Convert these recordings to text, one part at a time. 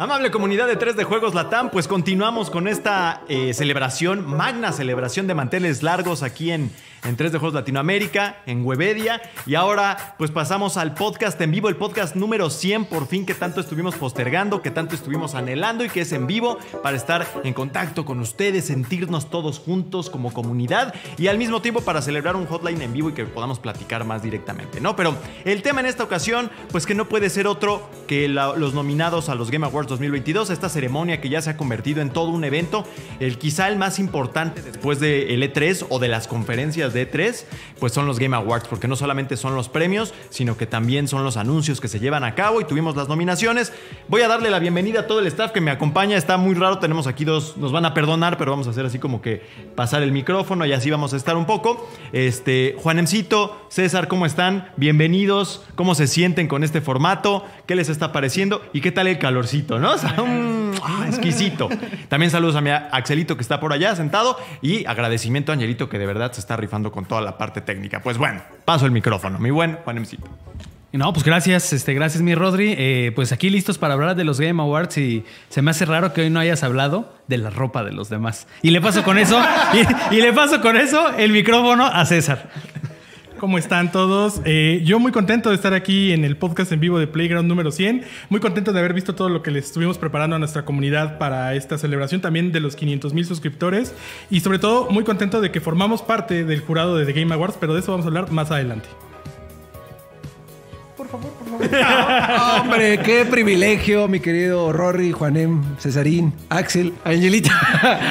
Amable comunidad de 3 de Juegos Latam, pues continuamos con esta eh, celebración, magna celebración de manteles largos aquí en, en 3 de Juegos Latinoamérica, en Webedia. Y ahora pues pasamos al podcast en vivo, el podcast número 100 por fin que tanto estuvimos postergando, que tanto estuvimos anhelando y que es en vivo para estar en contacto con ustedes, sentirnos todos juntos como comunidad y al mismo tiempo para celebrar un hotline en vivo y que podamos platicar más directamente, ¿no? Pero el tema en esta ocasión pues que no puede ser otro que los nominados a los Game Awards 2022, esta ceremonia que ya se ha convertido en todo un evento, el quizá el más importante después del E3 o de las conferencias de E3, pues son los Game Awards, porque no solamente son los premios, sino que también son los anuncios que se llevan a cabo y tuvimos las nominaciones. Voy a darle la bienvenida a todo el staff que me acompaña, está muy raro, tenemos aquí dos, nos van a perdonar, pero vamos a hacer así como que pasar el micrófono y así vamos a estar un poco. Este, Juanemcito, César, ¿cómo están? Bienvenidos, ¿cómo se sienten con este formato? ¿Qué les está pareciendo? ¿Y qué tal el calorcito, no? O sea, mm, ah, exquisito. También saludos a mi Axelito que está por allá sentado y agradecimiento a Angelito que de verdad se está rifando con toda la parte técnica. Pues bueno, paso el micrófono, mi buen Juanemcito. No, pues gracias, este, gracias mi Rodri. Eh, pues aquí listos para hablar de los Game Awards y se me hace raro que hoy no hayas hablado de la ropa de los demás. Y le paso con eso, y, y le paso con eso el micrófono a César. ¿Cómo están todos? Eh, yo muy contento de estar aquí en el podcast en vivo de Playground número 100. Muy contento de haber visto todo lo que les estuvimos preparando a nuestra comunidad para esta celebración, también de los 500 mil suscriptores. Y sobre todo, muy contento de que formamos parte del jurado de The Game Awards, pero de eso vamos a hablar más adelante. Hombre, qué privilegio, mi querido Rory, Juanem, Cesarín, Axel, Angelita,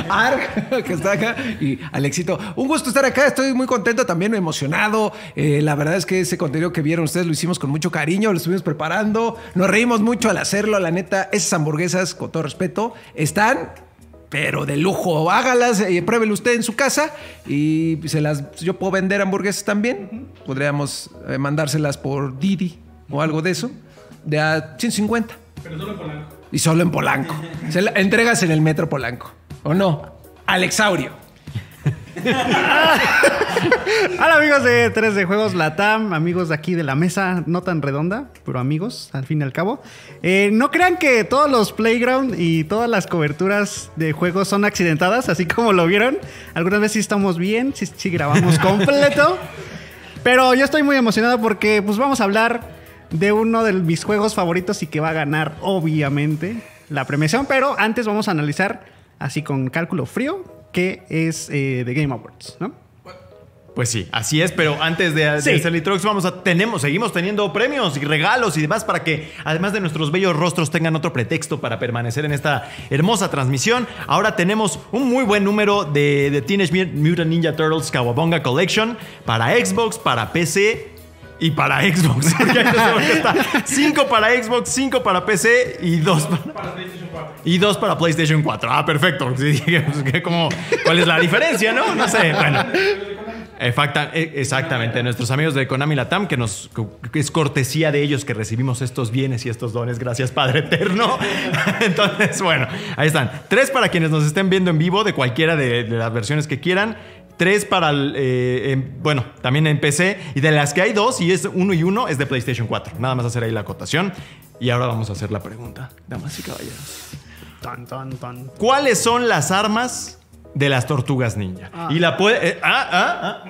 Arg, que está acá, y Alexito. Un gusto estar acá, estoy muy contento, también emocionado. Eh, la verdad es que ese contenido que vieron ustedes lo hicimos con mucho cariño, lo estuvimos preparando, nos reímos mucho al hacerlo, la neta, esas hamburguesas, con todo respeto, están pero de lujo. Hágalas, eh, pruébelo usted en su casa y se las. Yo puedo vender hamburguesas también. Podríamos eh, mandárselas por Didi o algo de eso. De a 150. Pero solo Polanco. Y solo en Polanco. Se la entregas en el metro Polanco. ¿O no? Alexaurio. Hola amigos de 3 de Juegos Latam, amigos de aquí de la mesa, no tan redonda, pero amigos al fin y al cabo. Eh, no crean que todos los playground y todas las coberturas de juegos son accidentadas, así como lo vieron. Algunas veces sí estamos bien, sí, sí grabamos completo. Pero yo estoy muy emocionado porque pues vamos a hablar de uno de mis juegos favoritos y que va a ganar obviamente la premiación. Pero antes vamos a analizar así con cálculo frío qué es eh, The Game Awards, ¿no? Pues sí, así es, pero antes de, de Sí. introducción, vamos a tenemos, seguimos teniendo premios y regalos y demás para que, además de nuestros bellos rostros, tengan otro pretexto para permanecer en esta hermosa transmisión. Ahora tenemos un muy buen número de, de Teenage Mutant Ninja Turtles Kawabonga Collection para Xbox, para PC y para Xbox. Cinco para Xbox, cinco para PC y dos para, y dos para PlayStation 4. Ah, perfecto. Pues, como, ¿Cuál es la diferencia, no? No sé. Bueno. Eh, exactamente, nuestros amigos de Konami Latam, que nos que es cortesía de ellos que recibimos estos bienes y estos dones, gracias Padre Eterno. Entonces, bueno, ahí están. Tres para quienes nos estén viendo en vivo de cualquiera de, de las versiones que quieran. Tres para, el, eh, en- bueno, también en PC. Y de las que hay dos, y es uno y uno, es de PlayStation 4. Nada más hacer ahí la acotación. Y ahora vamos a hacer la pregunta, damas y caballeros. Tan, tan, tan. ¿Cuáles son las armas de las tortugas ninja? Y la puede. eh, ah, ah, ah.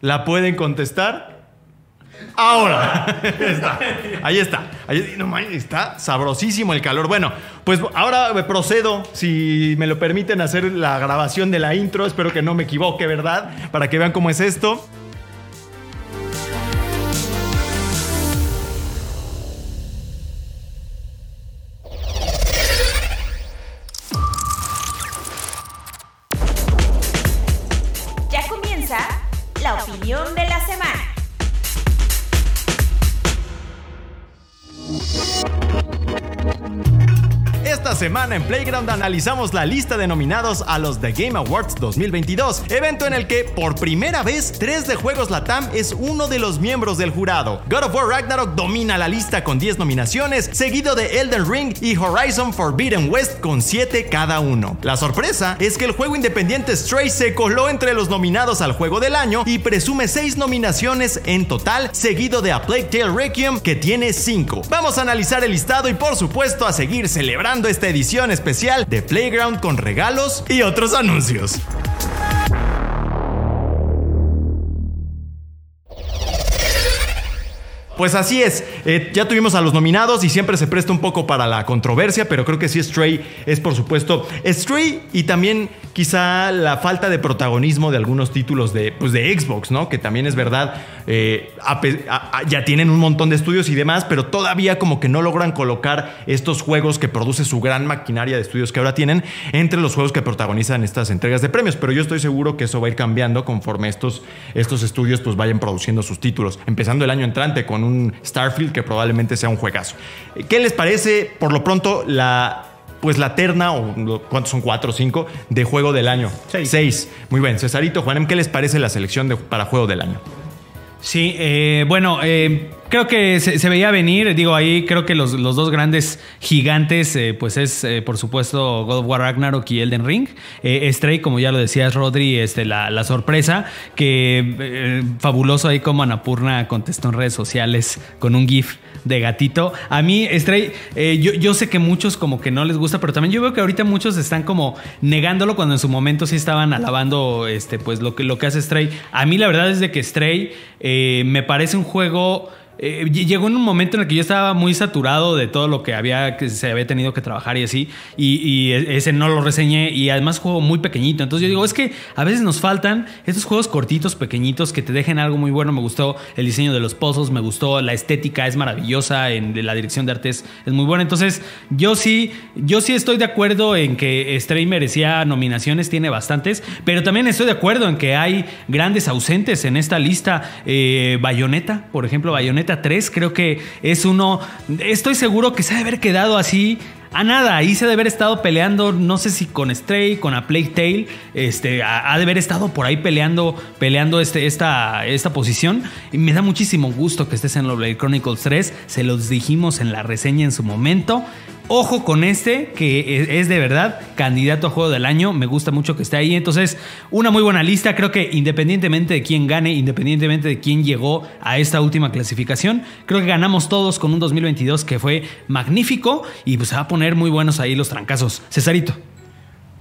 La pueden contestar. Ahora. está. Ahí está. Ahí, está sabrosísimo el calor. Bueno, pues ahora procedo, si me lo permiten, hacer la grabación de la intro. Espero que no me equivoque, ¿verdad? Para que vean cómo es esto. Semana en Playground analizamos la lista de nominados a los The Game Awards 2022, evento en el que por primera vez 3 de Juegos Latam es uno de los miembros del jurado. God of War Ragnarok domina la lista con 10 nominaciones, seguido de Elden Ring y Horizon Forbidden West con 7 cada uno. La sorpresa es que el juego independiente Stray se coló entre los nominados al juego del año y presume 6 nominaciones en total, seguido de A Plague Tale Requiem que tiene 5. Vamos a analizar el listado y por supuesto a seguir celebrando edición especial de Playground con regalos y otros anuncios. Pues así es, eh, ya tuvimos a los nominados y siempre se presta un poco para la controversia, pero creo que sí Stray es por supuesto Stray y también quizá la falta de protagonismo de algunos títulos de, pues de Xbox, ¿no? Que también es verdad, eh, ya tienen un montón de estudios y demás, pero todavía como que no logran colocar estos juegos que produce su gran maquinaria de estudios que ahora tienen entre los juegos que protagonizan estas entregas de premios. Pero yo estoy seguro que eso va a ir cambiando conforme estos, estos estudios pues vayan produciendo sus títulos. Empezando el año entrante con un Starfield que probablemente sea un juegazo. ¿Qué les parece por lo pronto la pues la terna, o ¿cuántos son? ¿Cuatro o cinco? De juego del año. Seis. Muy bien. Cesarito, Juanem, ¿qué les parece la selección de- para juego del año? Sí, eh, bueno, eh, creo que se, veía venir. Digo, ahí creo que los, los dos grandes gigantes, eh, pues es eh, por supuesto God of War Ragnarok y Elden Ring. Eh, Stray, como ya lo decías, Rodri, este, la, la sorpresa, que eh, fabuloso ahí como Anapurna contestó en redes sociales con un GIF de gatito. A mí, Stray, yo, yo sé que muchos como que no les gusta, pero también yo veo que ahorita muchos están como negándolo cuando en su momento sí estaban alabando este, pues, lo, que, lo que hace Stray. A mí la verdad es de que Stray me parece un juego... eh, ll- llegó en un momento en el que yo estaba muy saturado de todo lo que había que se había tenido que trabajar y así y, e- ese no lo reseñé y además juego muy pequeñito. Entonces yo digo es que a veces nos faltan estos juegos cortitos pequeñitos que te dejen algo muy bueno me gustó el diseño de los pozos me gustó la estética es maravillosa en la dirección de arte es, es muy buena. Entonces yo sí yo sí estoy de acuerdo en que Stray merecía nominaciones tiene bastantes pero también estoy de acuerdo en que hay grandes ausentes en esta lista. Eh, Bayonetta por ejemplo Bayonetta 3 creo que es uno estoy seguro que se ha de haber quedado así a nada, ahí se ha de haber estado peleando, no sé si con Stray, con A Plague Tale, este, ha, de haber estado por ahí peleando, peleando este, esta, esta posición. Y me da muchísimo gusto que estés en Blade Chronicles 3, se los dijimos en la reseña en su momento. Ojo con este, que es de verdad candidato a juego del año. Me gusta mucho que esté ahí. Entonces, una muy buena lista. Creo que independientemente de quién gane, independientemente de quién llegó a esta última clasificación, creo que ganamos todos con un 2022 que fue magnífico y pues se va a poner muy buenos ahí los trancazos. Cesarito.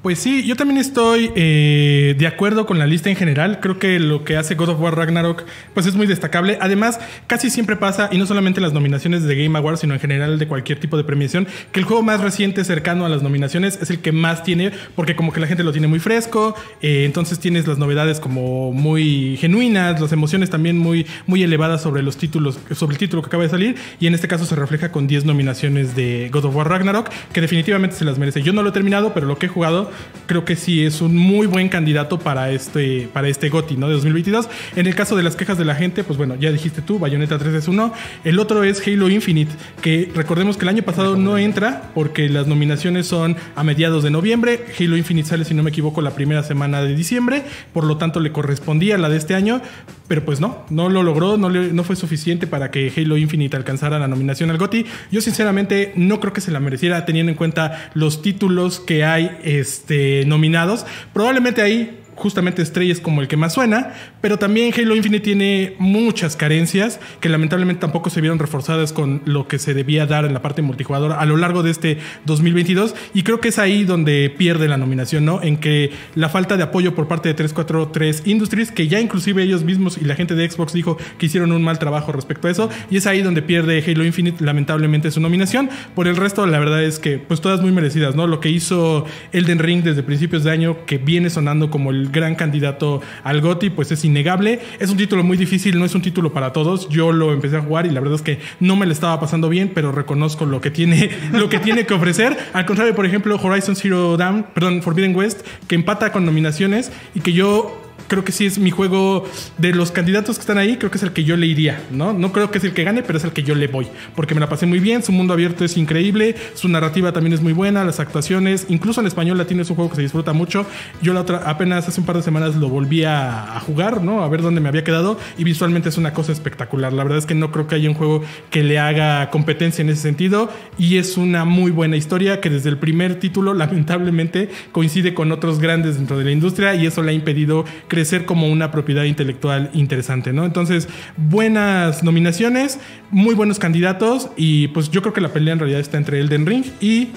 Pues sí, yo también estoy eh, de acuerdo con la lista en general. Creo que lo que hace God of War Ragnarok pues es muy destacable. Además, casi siempre pasa, y no solamente en las nominaciones de Game Awards, sino en general de cualquier tipo de premiación, que el juego más reciente cercano a las nominaciones es el que más tiene, porque como que la gente lo tiene muy fresco, eh, entonces tienes las novedades como muy genuinas, las emociones también muy, muy elevadas sobre los títulos, sobre el título que acaba de salir, y en este caso se refleja con 10 nominaciones de God of War Ragnarok, que definitivamente se las merece. Yo no lo he terminado, pero lo que he jugado creo que sí es un muy buen candidato para este, para este GOTY ¿no? de 2022. En el caso de las quejas de la gente, pues bueno, ya dijiste tú, Bayonetta 3 es uno. El otro es Halo Infinite, que recordemos que el año pasado no entra porque las nominaciones son a mediados de noviembre. Halo Infinite sale, si no me equivoco, la primera semana de diciembre, por lo tanto le correspondía la de este año, pero pues no, no lo logró, no, le- no fue suficiente para que Halo Infinite alcanzara la nominación al GOTY. Yo sinceramente no creo que se la mereciera teniendo en cuenta los títulos que hay este, nominados. Probablemente ahí justamente Stray es como el que más suena, pero también Halo Infinite tiene muchas carencias que lamentablemente tampoco se vieron reforzadas con lo que se debía dar en la parte multijugador a lo largo de este 2022 y creo que es ahí donde pierde la nominación, ¿no? En que la falta de apoyo por parte de 343 Industries, que ya inclusive ellos mismos y la gente de Xbox dijo que hicieron un mal trabajo respecto a eso y es ahí donde pierde Halo Infinite lamentablemente su nominación. Por el resto la verdad es que pues todas muy merecidas, ¿no? Lo que hizo Elden Ring desde principios de año que viene sonando como el gran candidato al GOTY, pues es innegable. Es un título muy difícil, no es un título para todos. Yo lo empecé a jugar y la verdad es que no me lo estaba pasando bien, pero reconozco lo que tiene, lo que tiene que ofrecer. Al contrario, por ejemplo, Horizon Zero Dawn, perdón, Forbidden West, que empata con nominaciones y que yo creo que sí es mi juego de los candidatos que están ahí, creo que es el que yo le iría, ¿no? No creo que es el que gane, pero es el que yo le voy, porque me la pasé muy bien, su mundo abierto es increíble, su narrativa también es muy buena, las actuaciones, incluso en español latino es un juego que se disfruta mucho. Yo la otra, apenas hace un par de semanas lo volví a, jugar, ¿no? A ver dónde me había quedado y visualmente es una cosa espectacular. La verdad es que no creo que haya un juego que le haga competencia en ese sentido y es una muy buena historia que desde el primer título lamentablemente coincide con otros grandes dentro de la industria y eso le ha impedido crecer como una propiedad intelectual interesante, ¿no? Entonces, buenas nominaciones, muy buenos candidatos y pues yo creo que la pelea en realidad está entre Elden Ring y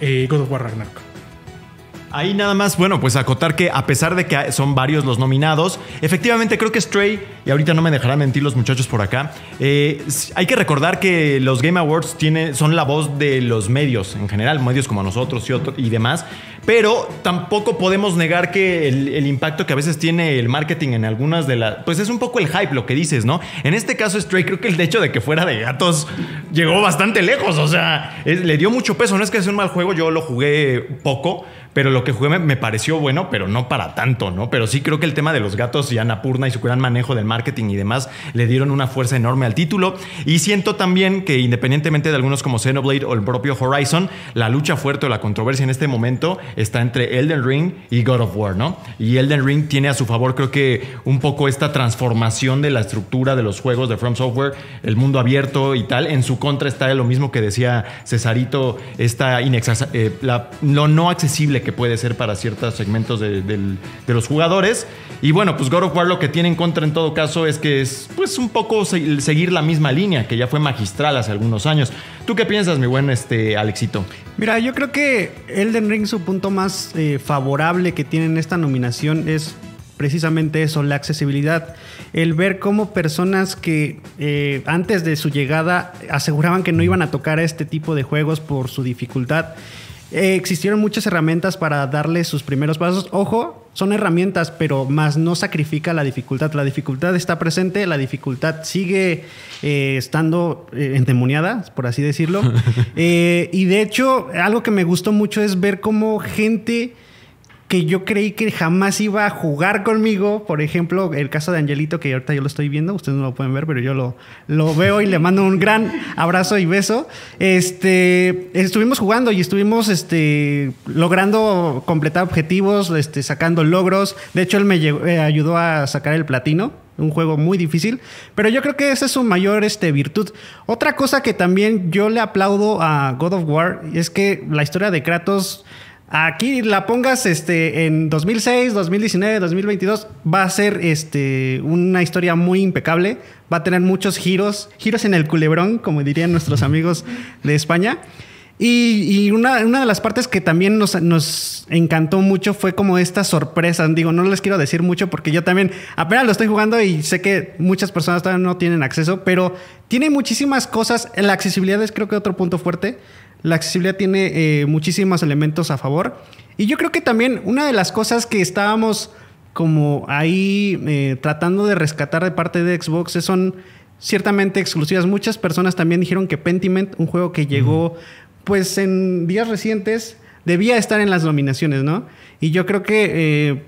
eh, God of War Ragnarok. Ahí nada más, bueno, pues acotar que a pesar de que son varios los nominados, efectivamente creo que Stray, y ahorita no me dejarán mentir los muchachos por acá, eh, hay que recordar que los Game Awards son la voz de los medios en general, medios como nosotros y, y demás, pero tampoco podemos negar que el, impacto que a veces tiene el marketing en algunas de las... Pues es un poco el hype lo que dices, ¿no? En este caso Stray creo que el hecho de que fuera de gatos llegó bastante lejos, o sea, le dio mucho peso, no es que sea un mal juego, yo lo jugué poco, pero lo que jugué me, pareció bueno, pero no para tanto, ¿no? Pero sí creo que el tema de los gatos y Annapurna y su gran manejo del marketing y demás le dieron una fuerza enorme al título. Y siento también que independientemente de algunos como Xenoblade o el propio Horizon, la lucha fuerte o la controversia en este momento está entre Elden Ring y God of War, ¿no? Y Elden Ring tiene a su favor creo que un poco esta transformación de la estructura de los juegos de From Software, el mundo abierto y tal. En su contra está lo mismo que decía Cesarito, esta eh, lo no accesible que puede ser para ciertos segmentos de, los jugadores. Y bueno, pues God of War lo que tiene en contra en todo caso es que es pues un poco se- seguir la misma línea que ya fue magistral hace algunos años. ¿Tú qué piensas, mi buen este, Alexito? Mira, yo creo que Elden Ring, su punto más eh, favorable que tiene en esta nominación es precisamente eso, la accesibilidad. El ver cómo personas que eh, antes de su llegada aseguraban que no iban a tocar este tipo de juegos por su dificultad. Eh, existieron muchas herramientas para darle sus primeros pasos. Ojo, son herramientas, pero más no sacrifica la dificultad. La dificultad está presente, la dificultad sigue eh, estando eh, endemoniada, por así decirlo. Y de hecho, algo que me gustó mucho es ver cómo gente que yo creí que jamás iba a jugar conmigo, por ejemplo, el caso de Angelito, que ahorita yo lo estoy viendo, ustedes no lo pueden ver, pero yo lo, veo y le mando un gran abrazo y beso. Este, estuvimos jugando y estuvimos este, logrando completar objetivos, este, sacando logros. De hecho, él me eh, ayudó a sacar el platino. Un juego muy difícil, pero yo creo que esa es su mayor este, virtud. Otra cosa que también yo le aplaudo a God of War es que la historia de Kratos Aquí la pongas este, en 2006, 2019, 2022, va a ser este, una historia muy impecable. Va a tener muchos giros, giros en el culebrón, como dirían nuestros amigos de España. Y, y una, una de las partes que también nos, nos encantó mucho fue como estas sorpresas. Digo, no les quiero decir mucho porque yo también apenas lo estoy jugando y sé que muchas personas todavía no tienen acceso, pero tiene muchísimas cosas. La accesibilidad es creo que otro punto fuerte. La accesibilidad tiene eh, muchísimos elementos a favor. Y yo creo que también una de las cosas que estábamos como ahí eh, tratando de rescatar de parte de Xbox son ciertamente exclusivas. Muchas personas también dijeron que Pentiment, un juego que llegó pues en días recientes, debía estar en las nominaciones, ¿no? Y yo creo que... eh,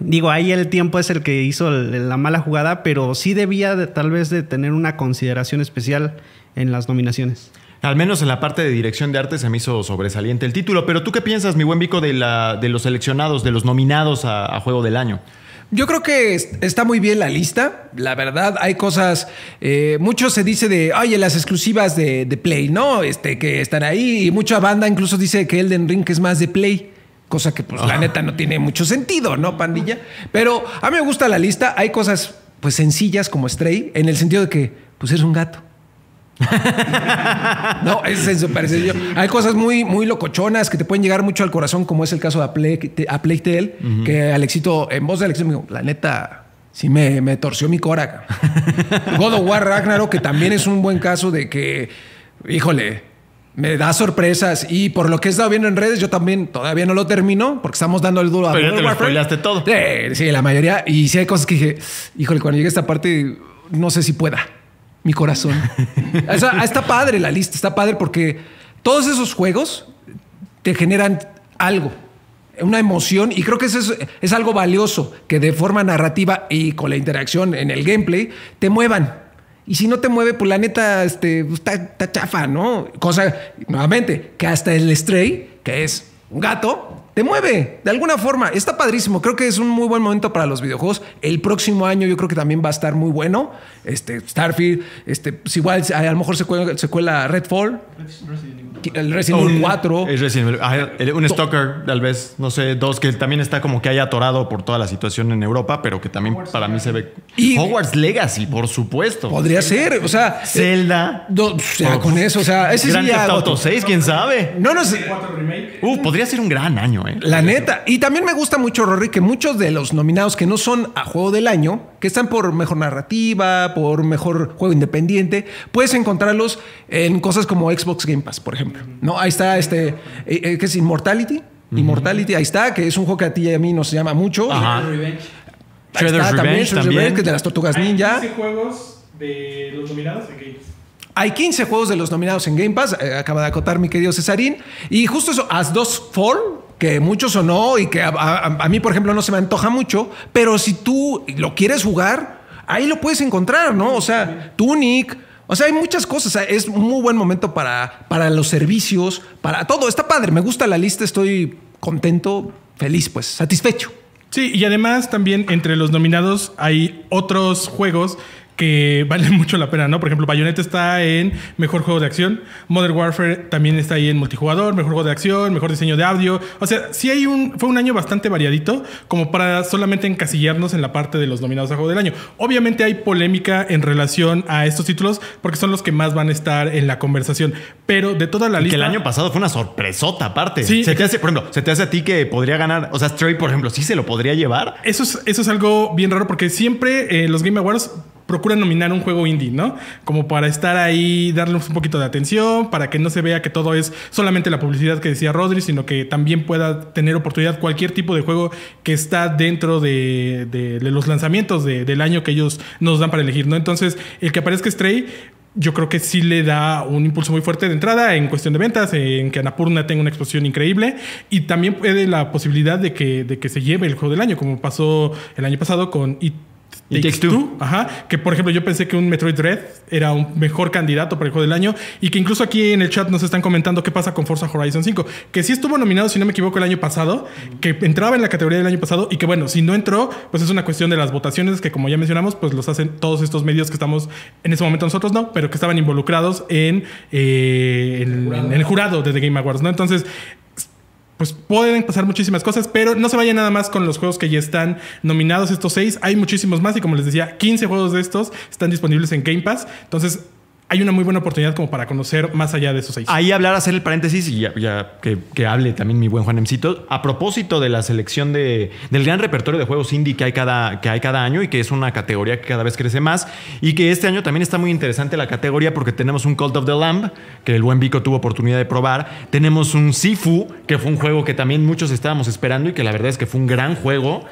Digo, ahí el tiempo es el que hizo la mala jugada, pero sí debía de, tal vez de tener una consideración especial en las nominaciones. Al menos en la parte de dirección de arte se me hizo sobresaliente el título. Pero tú qué piensas, mi buen Vico, de, la, de los seleccionados, de los nominados a, a Juego del Año? Yo creo que es- está muy bien la lista. La verdad, hay cosas. eh, mucho se dice de, oye, las exclusivas de, de Play, ¿no? Este, que están ahí. Y mucha banda incluso dice que Elden Ring es más de Play. Cosa que, pues, la neta no tiene mucho sentido, ¿no, pandilla? Pero a mí me gusta la lista. Hay cosas, pues, sencillas como Stray, en el sentido de que, pues, eres un gato. No, es en su parecer yo. Hay cosas muy, muy locochonas que te pueden llegar mucho al corazón, como es el caso de A Plague, a Plague Tale, que Alexito, en voz de Alexito, me dijo, la neta, sí me, me torció mi cora. God of War Ragnarok, que también es un buen caso de que, híjole, me da sorpresas. Y por lo que he estado viendo en redes, yo también todavía no lo termino, porque estamos dando el duro a Pero ya te lo todo. Sí, sí, la mayoría. Y sí hay cosas que dije, híjole, cuando llegue a esta parte, no sé si pueda. Mi corazón. Sea, está padre la lista, está padre porque todos esos juegos te generan algo. una emoción y creo que eso es, algo valioso, que de forma narrativa y con la interacción en el gameplay te muevan. Y si no te mueve, pues la neta este, está, está chafa, ¿no? Cosa, nuevamente, que hasta el Stray, que es un gato, te mueve de alguna forma. Está padrísimo. Creo que es un muy buen momento para los videojuegos. El próximo año yo creo que también va a estar muy bueno. Este, Starfield, este, pues igual a lo mejor se cuela, se cuela Redfall, el Resident Evil 4. Es Resident Evil. Un Stalker, tal vez, no sé, dos, que también está como que haya atorado por toda la situación en Europa, pero que también para mí se ve. Y- Hogwarts Legacy, por supuesto. Podría ser, o sea, Zelda. o sea, con eso, o sea, ese Grand sí ya Auto Gotti. 6, quién sabe. No, no sé. Uh, podría ser un gran año, ¿eh? La neta. Y también me gusta mucho, Rory, que muchos de los nominados que no son a juego del año, que están por mejor narrativa, por mejor juego independiente, puedes encontrarlos en cosas como Xbox Game Pass, por ejemplo. No, ahí está este, eh, eh, que es Immortality. Immortality, ahí está, que es un juego que a ti y a mí nos llama mucho. Ajá. Ahí Shredder's está Revenge Shredder's también. Revenge, que es de las Tortugas Ninja. juegos de los nominados en Games. Hay 15 juegos de los nominados en Game Pass, eh, acaba de acotar mi querido Cesarín. Y justo eso, As 2 Fall, que mucho sonó y que a, a- a mí, por ejemplo, no se me antoja mucho, pero si tú lo quieres jugar, ahí lo puedes encontrar, ¿no? O sea, Tunic. O sea, hay muchas cosas. Es un muy buen momento para, para los servicios, para todo. Está padre, me gusta la lista, estoy contento, feliz, pues, satisfecho. Sí, y además también entre los nominados hay otros juegos que valen mucho la pena, ¿no? Por ejemplo, Bayonetta está en Mejor Juego de Acción, Modern Warfare también está ahí en Multijugador, Mejor Juego de Acción, Mejor Diseño de Audio. O sea, sí hay un... Fue un año bastante variadito como para solamente encasillarnos en la parte de los nominados a Juego del Año. Obviamente hay polémica en relación a estos títulos porque son los que más van a estar en la conversación, pero de toda la Y lista... que el año pasado fue una sorpresota aparte. Sí. Se te hace, por ejemplo, se te hace a ti que podría ganar, o sea, Stray, por ejemplo, sí se lo podría llevar. Eso es, eso es algo bien raro porque siempre eh, los Game Awards procuran nominar un juego indie, ¿no? Como para estar ahí, darle un poquito de atención, para que no se vea que todo es solamente la publicidad que decía Rodri, sino que también pueda tener oportunidad cualquier tipo de juego que está dentro de, de- los lanzamientos de- del año que ellos nos dan para elegir, ¿no? Entonces, el que aparezca Stray yo creo que sí le da un impulso muy fuerte de entrada en cuestión de ventas, en que Anapurna tenga una exposición increíble y también puede la posibilidad de que, de que se lleve el juego del año, como pasó el año pasado con It Takes Takes Two. Two. Ajá, que por ejemplo yo pensé que un Metroid Dread era un mejor candidato para el juego del año y que incluso aquí en el chat nos están comentando qué pasa con Forza Horizon 5, que sí estuvo nominado, si no me equivoco, el año pasado, que entraba en la categoría del año pasado y que bueno, si no entró, pues es una cuestión de las votaciones que como ya mencionamos, pues los hacen todos estos medios que estamos en ese momento nosotros no, pero que estaban involucrados en, eh, en- en el jurado de The Game Awards, ¿no? Entonces pues pueden pasar muchísimas cosas, pero no se vayan nada más con los juegos que ya están nominados, estos seis. Hay muchísimos más y como les decía, 15 juegos de estos están disponibles en Game Pass. Entonces, hay una muy buena oportunidad como para conocer más allá de esos seis. Ahí hablar, hacer el paréntesis y ya, que hable también mi buen Juanemcito. A propósito de la selección de, del gran repertorio de juegos indie que hay, cada, que hay cada año y que es una categoría que cada vez crece más. Y que este año también está muy interesante la categoría porque tenemos un Cult of the Lamb, que el buen Vico tuvo oportunidad de probar. Tenemos un Sifu, que fue un juego que también muchos estábamos esperando y que la verdad es que fue un gran juego.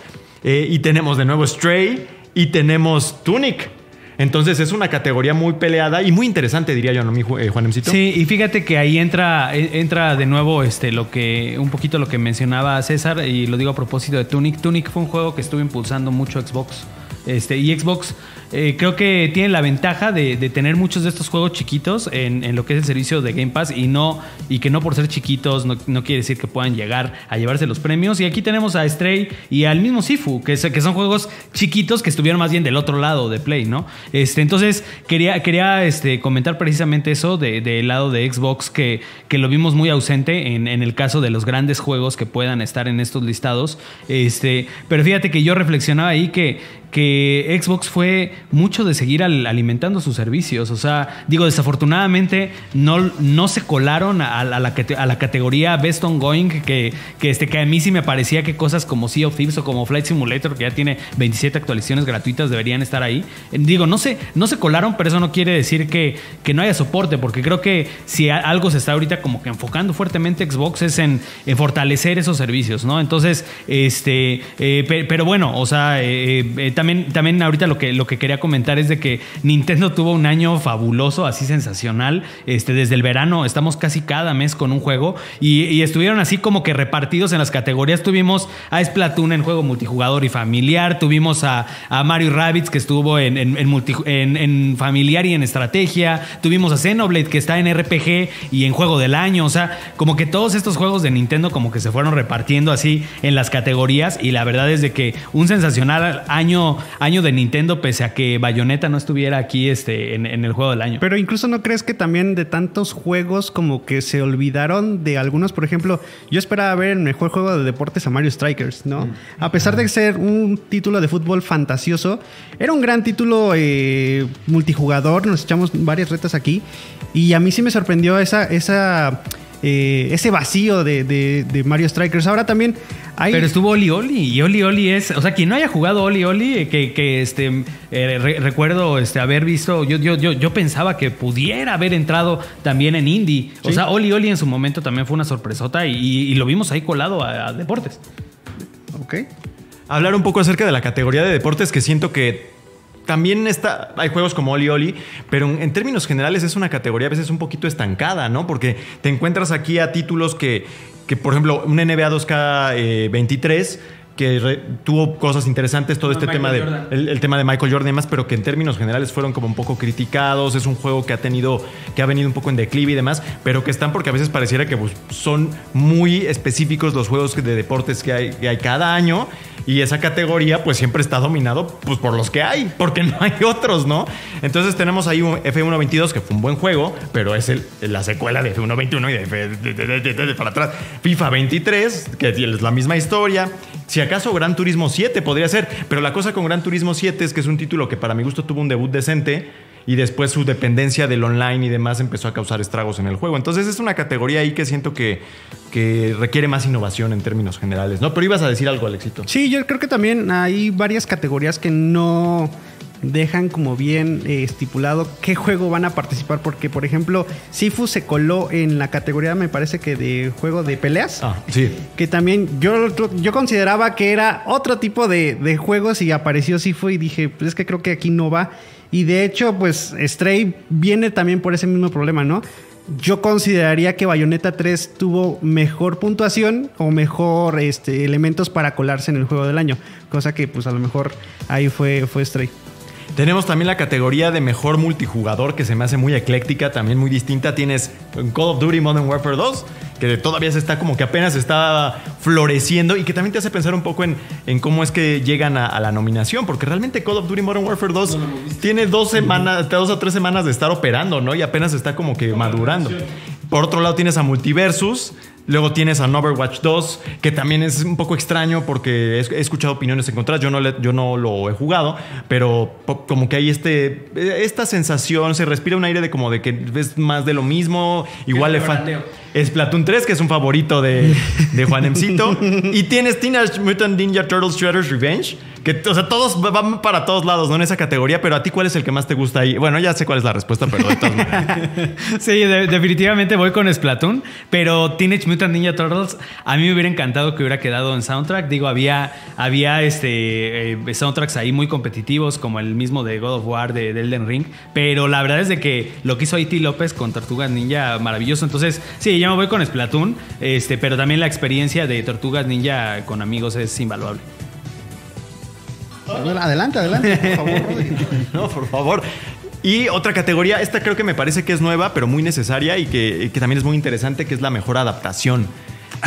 Eh, y tenemos de nuevo Stray y tenemos Tunic. Entonces es una categoría muy peleada y muy interesante, diría yo, ¿no, mi eh, Juanemcito? Sí, y fíjate que ahí entra, e- entra de nuevo este, lo que, un poquito lo que mencionaba César, y lo digo a propósito de Tunic. Tunic fue un juego que estuvo impulsando mucho Xbox. Este, y Xbox eh, creo que tiene la ventaja de, tener muchos de estos juegos chiquitos en, lo que es el servicio de Game Pass y no y que no por ser chiquitos no, no quiere decir que puedan llegar a llevarse los premios. Y aquí tenemos a Stray y al mismo Sifu, que, son juegos chiquitos que estuvieron más bien del otro lado de Play, ¿no? Este, entonces quería, quería este, comentar precisamente eso de- del lado de Xbox que, que lo vimos muy ausente en, en el caso de los grandes juegos que puedan estar en estos listados. Este, pero fíjate que yo reflexionaba ahí que que Xbox fue mucho de seguir al- alimentando sus servicios. O sea, digo, desafortunadamente no, no se colaron a, la, categoría Best Ongoing, que, que, este, a mí sí me parecía que cosas como Sea of Thieves o como Flight Simulator, que ya tiene 27 actualizaciones gratuitas, deberían estar ahí. Digo, no se, no se colaron, pero eso no quiere decir que, que no haya soporte, porque creo que si algo se está ahorita como que enfocando fuertemente Xbox es en, fortalecer esos servicios, ¿no? Entonces, este, eh, pe- pero bueno, o sea, eh, eh, también también, ahorita lo que, lo que quería comentar es de que Nintendo tuvo un año fabuloso, así sensacional. Este, desde el verano estamos casi cada mes con un juego y, estuvieron así como que repartidos en las categorías. Tuvimos a Splatoon en juego multijugador y familiar, tuvimos a, Mario Rabbids que estuvo en, en- en familiar y en estrategia, tuvimos a Xenoblade que está en RPG y en juego del año. O sea, como que todos estos juegos de Nintendo como que se fueron repartiendo así en las categorías y la verdad es de que un sensacional año, año de Nintendo pese a que Bayonetta no estuviera aquí este, en, en el juego del año. Pero incluso no crees que también de tantos juegos como que se olvidaron de algunos, por ejemplo, yo esperaba ver el mejor juego de deportes a Mario Strikers, ¿no? A pesar de ser un título de fútbol fantasioso, era un gran título eh, multijugador, nos echamos varias retas aquí y a mí sí me sorprendió esa... esa eh, ese vacío de, de- de Mario Strikers. Ahora también hay... Pero estuvo Oli Oli y Oli Oli es, o sea, quien no haya jugado Oli Oli, eh, que, que, este, eh, re- recuerdo este, haber visto, yo, yo, yo, yo pensaba que pudiera haber entrado también en indie. O sea, Oli Oli en su momento también fue una sorpresota y, y lo vimos ahí colado a, a deportes. Ok. Hablar un poco acerca de la categoría de deportes que siento que también está, hay juegos como Oli Oli, pero en, términos generales es una categoría a veces un poquito estancada, ¿no? Porque te encuentras aquí a títulos que, que por ejemplo, un NBA 2K eh, 23 que re- tuvo cosas interesantes, todo este tema de el, el tema de Michael Jordan y demás, pero que en términos generales fueron como un poco criticados. Es un juego que ha tenido, que ha venido un poco en declive y demás, pero que están porque a veces pareciera que pues, son muy específicos los juegos de deportes que hay, que hay cada año. Y esa categoría pues siempre está dominado pues, por los que hay, porque no hay otros, ¿no? Entonces tenemos ahí un F122 que fue un buen juego, pero es el- la secuela de F121 y de, F, de- de- de- para atrás. FIFA 23, que es la misma historia. Si acaso Gran Turismo 7 podría ser, pero la cosa con Gran Turismo 7 es que es un título que para mi gusto tuvo un debut decente y después su dependencia del online y demás empezó a causar estragos en el juego. Entonces es una categoría ahí que siento que, que requiere más innovación en términos generales, ¿no? Pero ibas a decir algo, Alexito. Sí, yo creo que también hay varias categorías que no dejan como bien eh, estipulado qué juego van a participar porque por ejemplo Sifu se coló en la categoría me parece que de juego de peleas Ah, sí. que también yo, yo consideraba que era otro tipo de, de juegos y apareció Sifu y dije pues es que creo que aquí no va y de hecho pues Stray viene también por ese mismo problema ¿no? Yo consideraría que Bayonetta 3 tuvo mejor puntuación o mejor este, elementos para colarse en el juego del año. Cosa que pues a lo mejor ahí fue, fue Stray. Tenemos también la categoría de mejor multijugador que se me hace muy ecléctica, también muy distinta. Tienes Call of Duty Modern Warfare 2, que todavía se está como que apenas está floreciendo y que también te hace pensar un poco en, en cómo es que llegan a, a la nominación, porque realmente Call of Duty Modern Warfare 2 tiene dos semanas, dos o tres semanas de estar operando, ¿no? Y apenas está como que madurando. Por otro lado tienes a Multiversus, Luego tienes a Overwatch 2, que también es un poco extraño porque he escuchado opiniones encontradas. Yo no, le- yo no lo he jugado, pero como que hay este, esta sensación, se respira un aire de como de que es más de lo mismo. Igual le falta. Splatoon 3, que es un favorito de, de Juan Emcito. y tienes Teenage Mutant Ninja Turtles Shredder's Revenge, que, o sea, todos van para todos lados, ¿no? En esa categoría, pero a ti, ¿cuál es el que más te gusta ahí? Bueno, ya sé cuál es la respuesta, pero de todas maneras. Sí, de- definitivamente voy con Splatoon, pero Teenage Mutant Ninja Turtles a mí me hubiera encantado que hubiera quedado en soundtrack. Digo, había, había este, eh, soundtracks ahí muy competitivos, como el mismo de God of War, de, de Elden Ring, pero la verdad es de que lo que hizo Iti López con Tortugas Ninja, maravilloso. Entonces, sí, yo me voy con Splatoon, este, pero también la experiencia de Tortugas Ninja con amigos es invaluable. Adelante, adelante, por favor, Rodri. No, por favor. Y otra categoría, esta creo que me parece que es nueva, pero muy necesaria y que, que también es muy interesante, que es la mejor adaptación.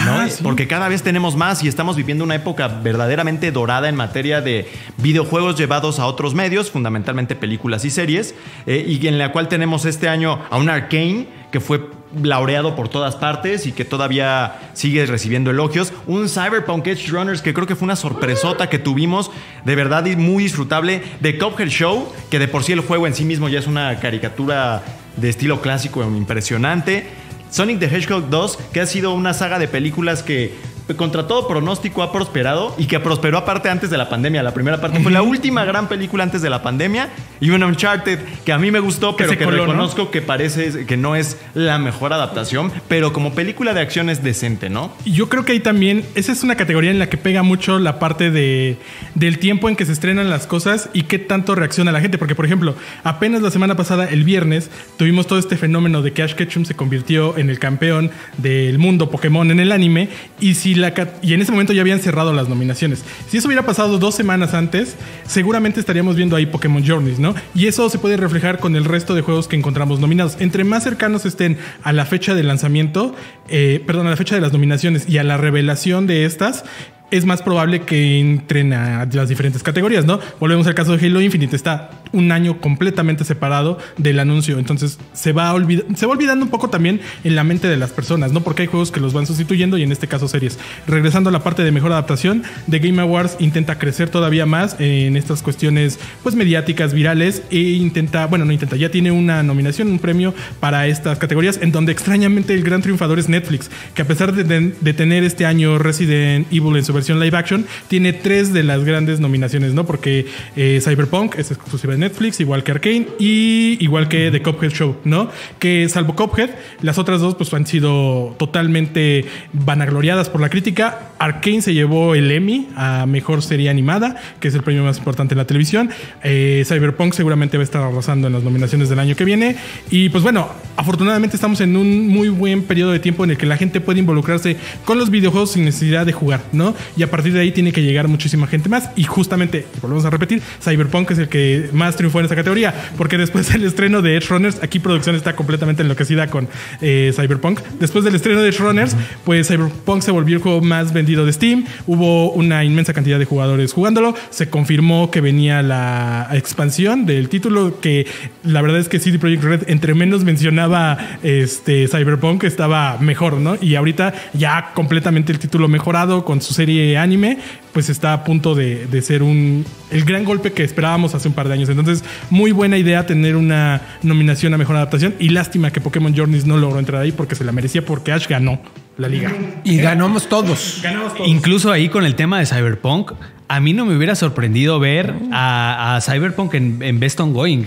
¿no? Porque cada vez tenemos más y estamos viviendo una época verdaderamente dorada en materia de videojuegos llevados a otros medios, fundamentalmente películas y series, eh, y en la cual tenemos este año a un Arcane que fue laureado por todas partes y que todavía sigue recibiendo elogios. Un Cyberpunk Edge Runners que creo que fue una sorpresota que tuvimos, de verdad muy disfrutable. The Cuphead Show, que de por sí el juego en sí mismo ya es una caricatura de estilo clásico impresionante. Sonic the Hedgehog 2, que ha sido una saga de películas que contra todo pronóstico ha prosperado y que prosperó aparte antes de la pandemia. La primera parte fue la última gran película antes de la pandemia y un Uncharted que a mí me gustó, pero que coló, ¿no? reconozco que parece que no es la mejor adaptación, pero como película de acción es decente, ¿no? Yo creo que ahí también, esa es una categoría en la que pega mucho la parte de, del tiempo en que se estrenan las cosas y qué tanto reacciona la gente. Porque, por ejemplo, apenas la semana pasada, el viernes, tuvimos todo este fenómeno de que Ash Ketchum se convirtió en el campeón del mundo Pokémon en el anime. Y, si y en ese momento ya habían cerrado las nominaciones. Si eso hubiera pasado dos semanas antes, seguramente estaríamos viendo ahí Pokémon Journeys, ¿no? Y eso se puede reflejar con el resto de juegos que encontramos nominados. Entre más cercanos estén a la fecha de lanzamiento, eh, perdón, a la fecha de las nominaciones y a la revelación de estas, es más probable que entren a las diferentes categorías, ¿no? Volvemos al caso de Halo Infinite, está un año completamente separado del anuncio, entonces se va, se va olvidando un poco también en la mente de las personas, ¿no? Porque hay juegos que los van sustituyendo y en este caso series. Regresando a la parte de mejor adaptación, The Game Awards intenta crecer todavía más en estas cuestiones pues mediáticas, virales e intenta, bueno, no intenta, ya tiene una nominación, un premio para estas categorías en donde extrañamente el gran triunfador es Netflix, que a pesar de, tener este año Resident Evil en su versión live action, tiene tres de las grandes nominaciones, ¿no? Porque eh, Cyberpunk es exclusiva igual que Arkane y igual que The Cuphead Show, ¿no? Que salvo Cuphead, las otras dos pues han sido totalmente vanagloriadas por la crítica. Arkane se llevó el Emmy a mejor serie animada, que es el premio más importante en la televisión. Eh, Cyberpunk seguramente va a estar arrasando en las nominaciones del año que viene. Y pues bueno, afortunadamente estamos en un muy buen periodo de tiempo en el que la gente puede involucrarse con los videojuegos sin necesidad de jugar, ¿no? Y a partir de ahí tiene que llegar muchísima gente más. Y justamente, volvemos a repetir, Cyberpunk es el que más triunfó en esa categoría, porque después del estreno de Edge Runners, aquí producción está completamente enloquecida con eh, Cyberpunk. Después del estreno de Edge Runners, pues Cyberpunk se volvió el juego más vendido de Steam. Hubo una inmensa cantidad de jugadores jugándolo. Se confirmó que venía la expansión del título, que la verdad es que CD Projekt Red, entre menos mencionaba este Cyberpunk, estaba mejor, ¿no? Y ahorita ya completamente el título mejorado con su serie anime, pues está a punto de, de ser un el gran golpe que esperábamos hace un par de años. Entonces, muy buena idea tener una nominación a mejor adaptación. Y lástima que Pokémon Journeys no logró entrar ahí porque se la merecía porque Ash ganó la liga. Y ganamos todos. Ganamos todos. Incluso ahí con el tema de Cyberpunk, a mí no me hubiera sorprendido ver a, a Cyberpunk en, en Best Ongoing.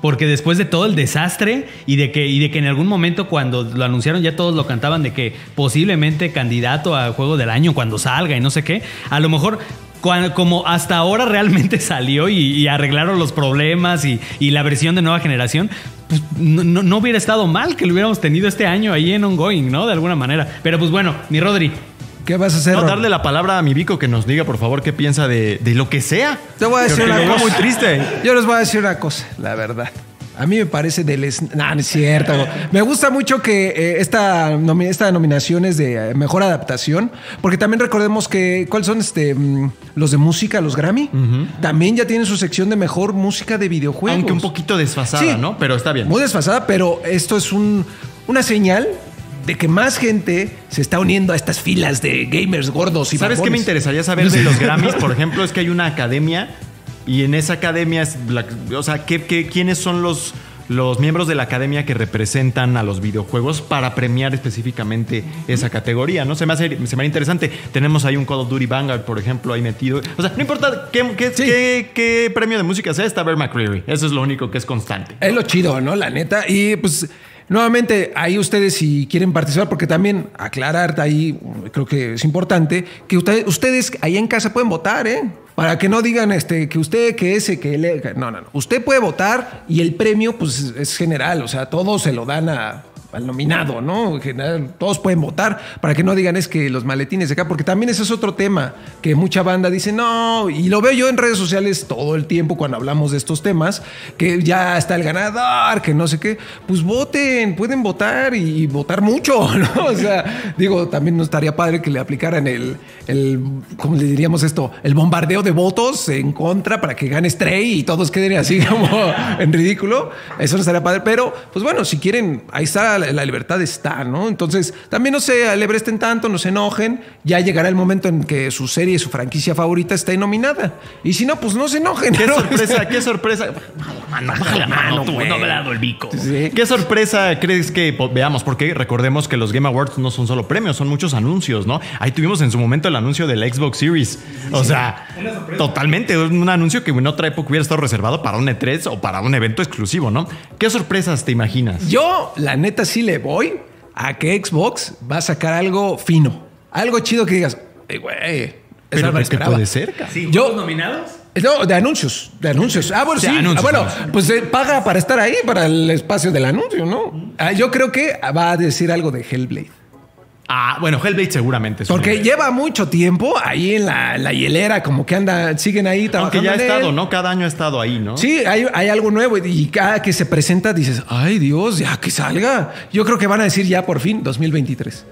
Porque después de todo el desastre y de, que, y de que en algún momento cuando lo anunciaron ya todos lo cantaban de que posiblemente candidato a juego del año cuando salga y no sé qué, a lo mejor como hasta ahora realmente salió y, y arreglaron los problemas y, y la versión de nueva generación, pues no, no- no hubiera estado mal que lo hubiéramos tenido este año ahí en Ongoing, ¿no? De alguna manera. Pero pues bueno, mi Rodri, ¿Qué vas a hacer? No, darle la palabra a mi Vico que nos diga, por favor, qué piensa de, de lo que sea. Te voy a decir Porque una cosa. muy triste. Yo les voy a decir una cosa, la verdad. A mí me parece del... es- No, no es cierto. Me gusta mucho que eh, esta, nomi- esta nominación es de eh, mejor adaptación, porque también recordemos que, ¿cuáles son este, mm, los de música, los Grammy? También ya tienen su sección de mejor música de videojuegos. Aunque un poquito desfasada, Sí. ¿no? Pero está bien. Muy desfasada, pero esto es un- una señal de que más gente se está uniendo a estas filas de gamers gordos y ¿Sabes qué me interesaría saber de los Grammys? Por ejemplo, es que hay una academia y en esa academia, es la- o sea, ¿qué, qué- quiénes son los, los miembros de la academia que representan a los videojuegos para premiar específicamente esa categoría? ¿no? Se me hace, se me hace interesante. Tenemos ahí un Call of Duty Vanguard, por ejemplo, ahí metido. O sea, no importa qué, qué- qué- qué premio de música sea, está Bear McCreary. Eso es lo único que es constante. Es lo chido, ¿no? La neta. Y pues, nuevamente, ahí ustedes si quieren participar, porque también aclarar ahí, creo que es importante, que usted- ustedes ahí en casa pueden votar, ¿eh? Para que no digan este, que usted, que ese, que él. No, no, no. Usted puede votar y el premio, pues, es- es general. O sea, todos se lo dan a- al nominado, ¿no? En general, todos pueden votar para que no digan es que los maletines de acá, porque también ese es otro tema que mucha banda dice, no, y lo veo yo en redes sociales todo el tiempo cuando hablamos de estos temas, que ya está el ganador, que no sé qué, pues voten, pueden votar y votar mucho, ¿no? O sea, digo, también no estaría padre que le aplicaran el, el ¿cómo le diríamos esto? El bombardeo de votos en contra para que gane Stray y todos queden así como en ridículo. Eso no estaría padre, pero pues bueno, si quieren, ahí está la, la libertad está, ¿no? Entonces, también no se alebresten tanto, no se enojen. Ya llegará el momento en que su serie, su franquicia favorita esté nominada. Y si no, pues no se enojen. Qué ¿no? sorpresa, qué sorpresa. Mano, baja la mano, tú, no me dado el bico. Sí. ¿Qué sorpresa crees que veamos? Porque recordemos que los Game Awards no son solo premios, son muchos anuncios, ¿no? Ahí tuvimos en su momento el anuncio del Xbox Series. O sea, totalmente un anuncio que en otra época hubiera estado reservado para un E3 o para un evento exclusivo, ¿no? ¿Qué sorpresas te imaginas? Yo, la neta, sí le voy a que Xbox va a sacar algo fino. Algo chido que digas, "Ey, güey. Pero no me ¿qué esperaba". puede ser? ca- Sí, Yo- ¿juegos nominados? No, de anuncios, de anuncios. Ah, bueno, Sí, sí. anuncios, Ah, bueno, anuncios. pues eh, paga para estar ahí, para el espacio del anuncio, ¿no? Ah, yo creo que va a decir algo de Hellblade. Ah, bueno, Hellblade seguramente. es Porque lleva mucho tiempo ahí en la, en la hielera, como que anda, siguen ahí trabajando. Aunque ya ha estado. ¿no? Cada año ha estado ahí, ¿no? Sí, hay, hay algo nuevo y cada que se presenta dices, ay Dios, ya que salga. Yo creo que van a decir ya por fin 2023.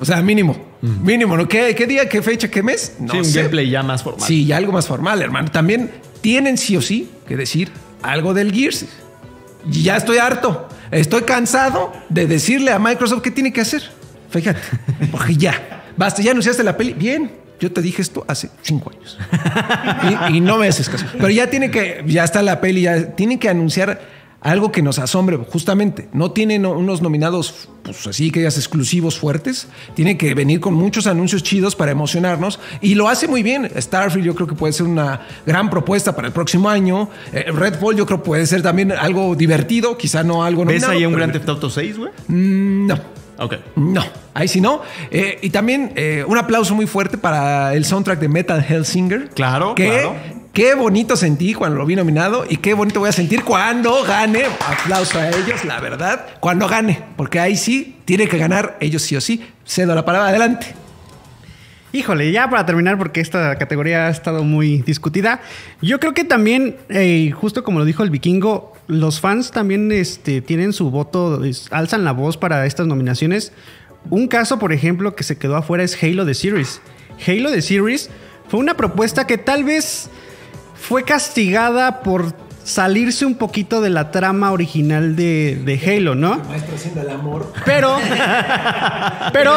O sea, mínimo, mínimo, ¿no? ¿Qué, qué día, qué fecha, qué mes? No sí, un sé. gameplay ya más formal. Sí, ya algo más formal, hermano. También tienen sí o sí que decir algo del Gears. Ya estoy harto. Estoy cansado de decirle a Microsoft qué tiene que hacer. Fíjate, porque ya. Basta, ya anunciaste la peli. Bien, yo te dije esto hace cinco años. Y, y no me haces caso. Pero ya tiene que, ya está la peli, ya tiene que anunciar algo que nos asombre, justamente. No tienen unos nominados, pues así que digas, exclusivos fuertes. Tiene que venir con muchos anuncios chidos para emocionarnos. Y lo hace muy bien. Starfield yo creo que puede ser una gran propuesta para el próximo año. Eh, Redfall yo creo que puede ser también algo divertido, quizá no algo ¿Ves nominado, ahí un Grand Theft Auto 6, güey? Mm, No. Ok. No, ahí sí no. Eh, y también eh, un aplauso muy fuerte para el soundtrack de Metal Hellsinger. Claro, que, claro. Qué bonito sentí cuando lo vi nominado y qué bonito voy a sentir cuando gane. Aplauso a ellos, la verdad. Cuando gane, porque ahí sí tiene que ganar ellos sí o sí. Cedo la palabra adelante. Híjole, ya para terminar, porque esta categoría ha estado muy discutida. Yo creo que también, eh, justo como lo dijo el vikingo, los fans también este, tienen su voto, alzan la voz para estas nominaciones. Un caso, por ejemplo, que se quedó afuera es Halo The Series. Halo The Series fue una propuesta que tal vez fue castigada por salirse un poquito de la trama original de, de Halo, ¿no? Pero, pero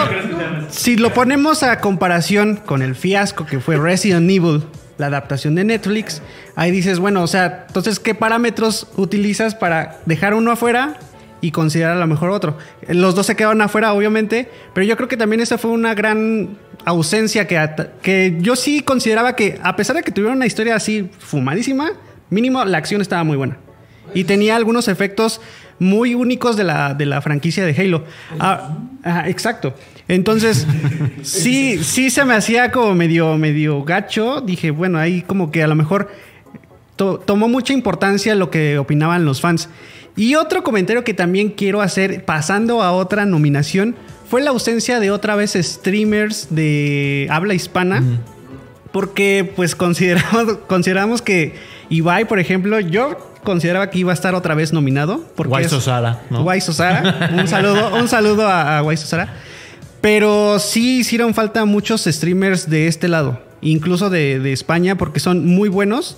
si lo ponemos a comparación con el fiasco que fue Resident Evil, la adaptación de Netflix, ahí dices, bueno, o sea, entonces, ¿qué parámetros utilizas para dejar uno afuera y considerar a lo mejor otro? Los dos se quedaron afuera, obviamente, pero yo creo que también esa fue una gran ausencia que, que yo sí consideraba que, a pesar de que tuvieron una historia así fumadísima, mínimo la acción estaba muy buena. Y tenía algunos efectos muy únicos de la, de la franquicia de Halo. Ah, ajá, exacto. Entonces, sí, sí se me hacía como medio, medio gacho. Dije, bueno, ahí como que a lo mejor to- tomó mucha importancia lo que opinaban los fans. Y otro comentario que también quiero hacer, pasando a otra nominación, fue la ausencia de otra vez streamers de habla hispana. Porque pues consideramos, consideramos que Ibai, por ejemplo, yo consideraba que iba a estar otra vez nominado. Porque Guay Sosara, ¿no? Guay Sosara. Un saludo, un saludo a, a Guay Sosara. Pero sí hicieron falta muchos streamers de este lado, incluso de, de España, porque son muy buenos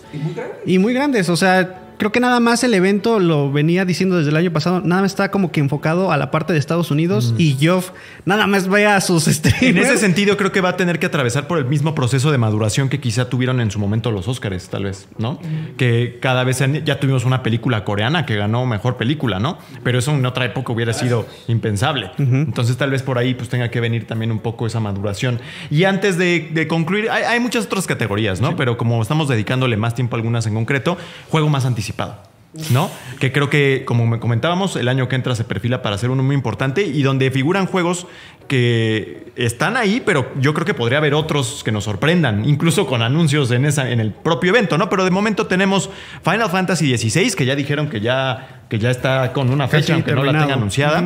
y muy grandes. O sea, creo que nada más el evento lo venía diciendo desde el año pasado, nada más está como que enfocado a la parte de Estados Unidos y Geoff nada más ve a sus streamers. En ese sentido, creo que va a tener que atravesar por el mismo proceso de maduración que quizá tuvieron en su momento los Oscars, tal vez, ¿no? Que cada vez ya tuvimos una película coreana que ganó mejor película, ¿no? Pero eso en otra época hubiera sido impensable. Entonces, tal vez por ahí pues tenga que venir también un poco esa maduración. Y antes de, de concluir, hay, hay muchas otras categorías, ¿no? Pero como estamos dedicándole más tiempo a algunas en concreto, juego más anticipado. ¿No? Que creo que, como me comentábamos, el año que entra se perfila para ser uno muy importante y donde figuran juegos que están ahí, pero yo creo que podría haber otros que nos sorprendan, incluso con anuncios en, esa, en el propio evento, ¿no? Pero de momento tenemos Final Fantasy XVI, que ya dijeron que ya, que ya está con una fecha, Casi aunque no la tenga anunciada.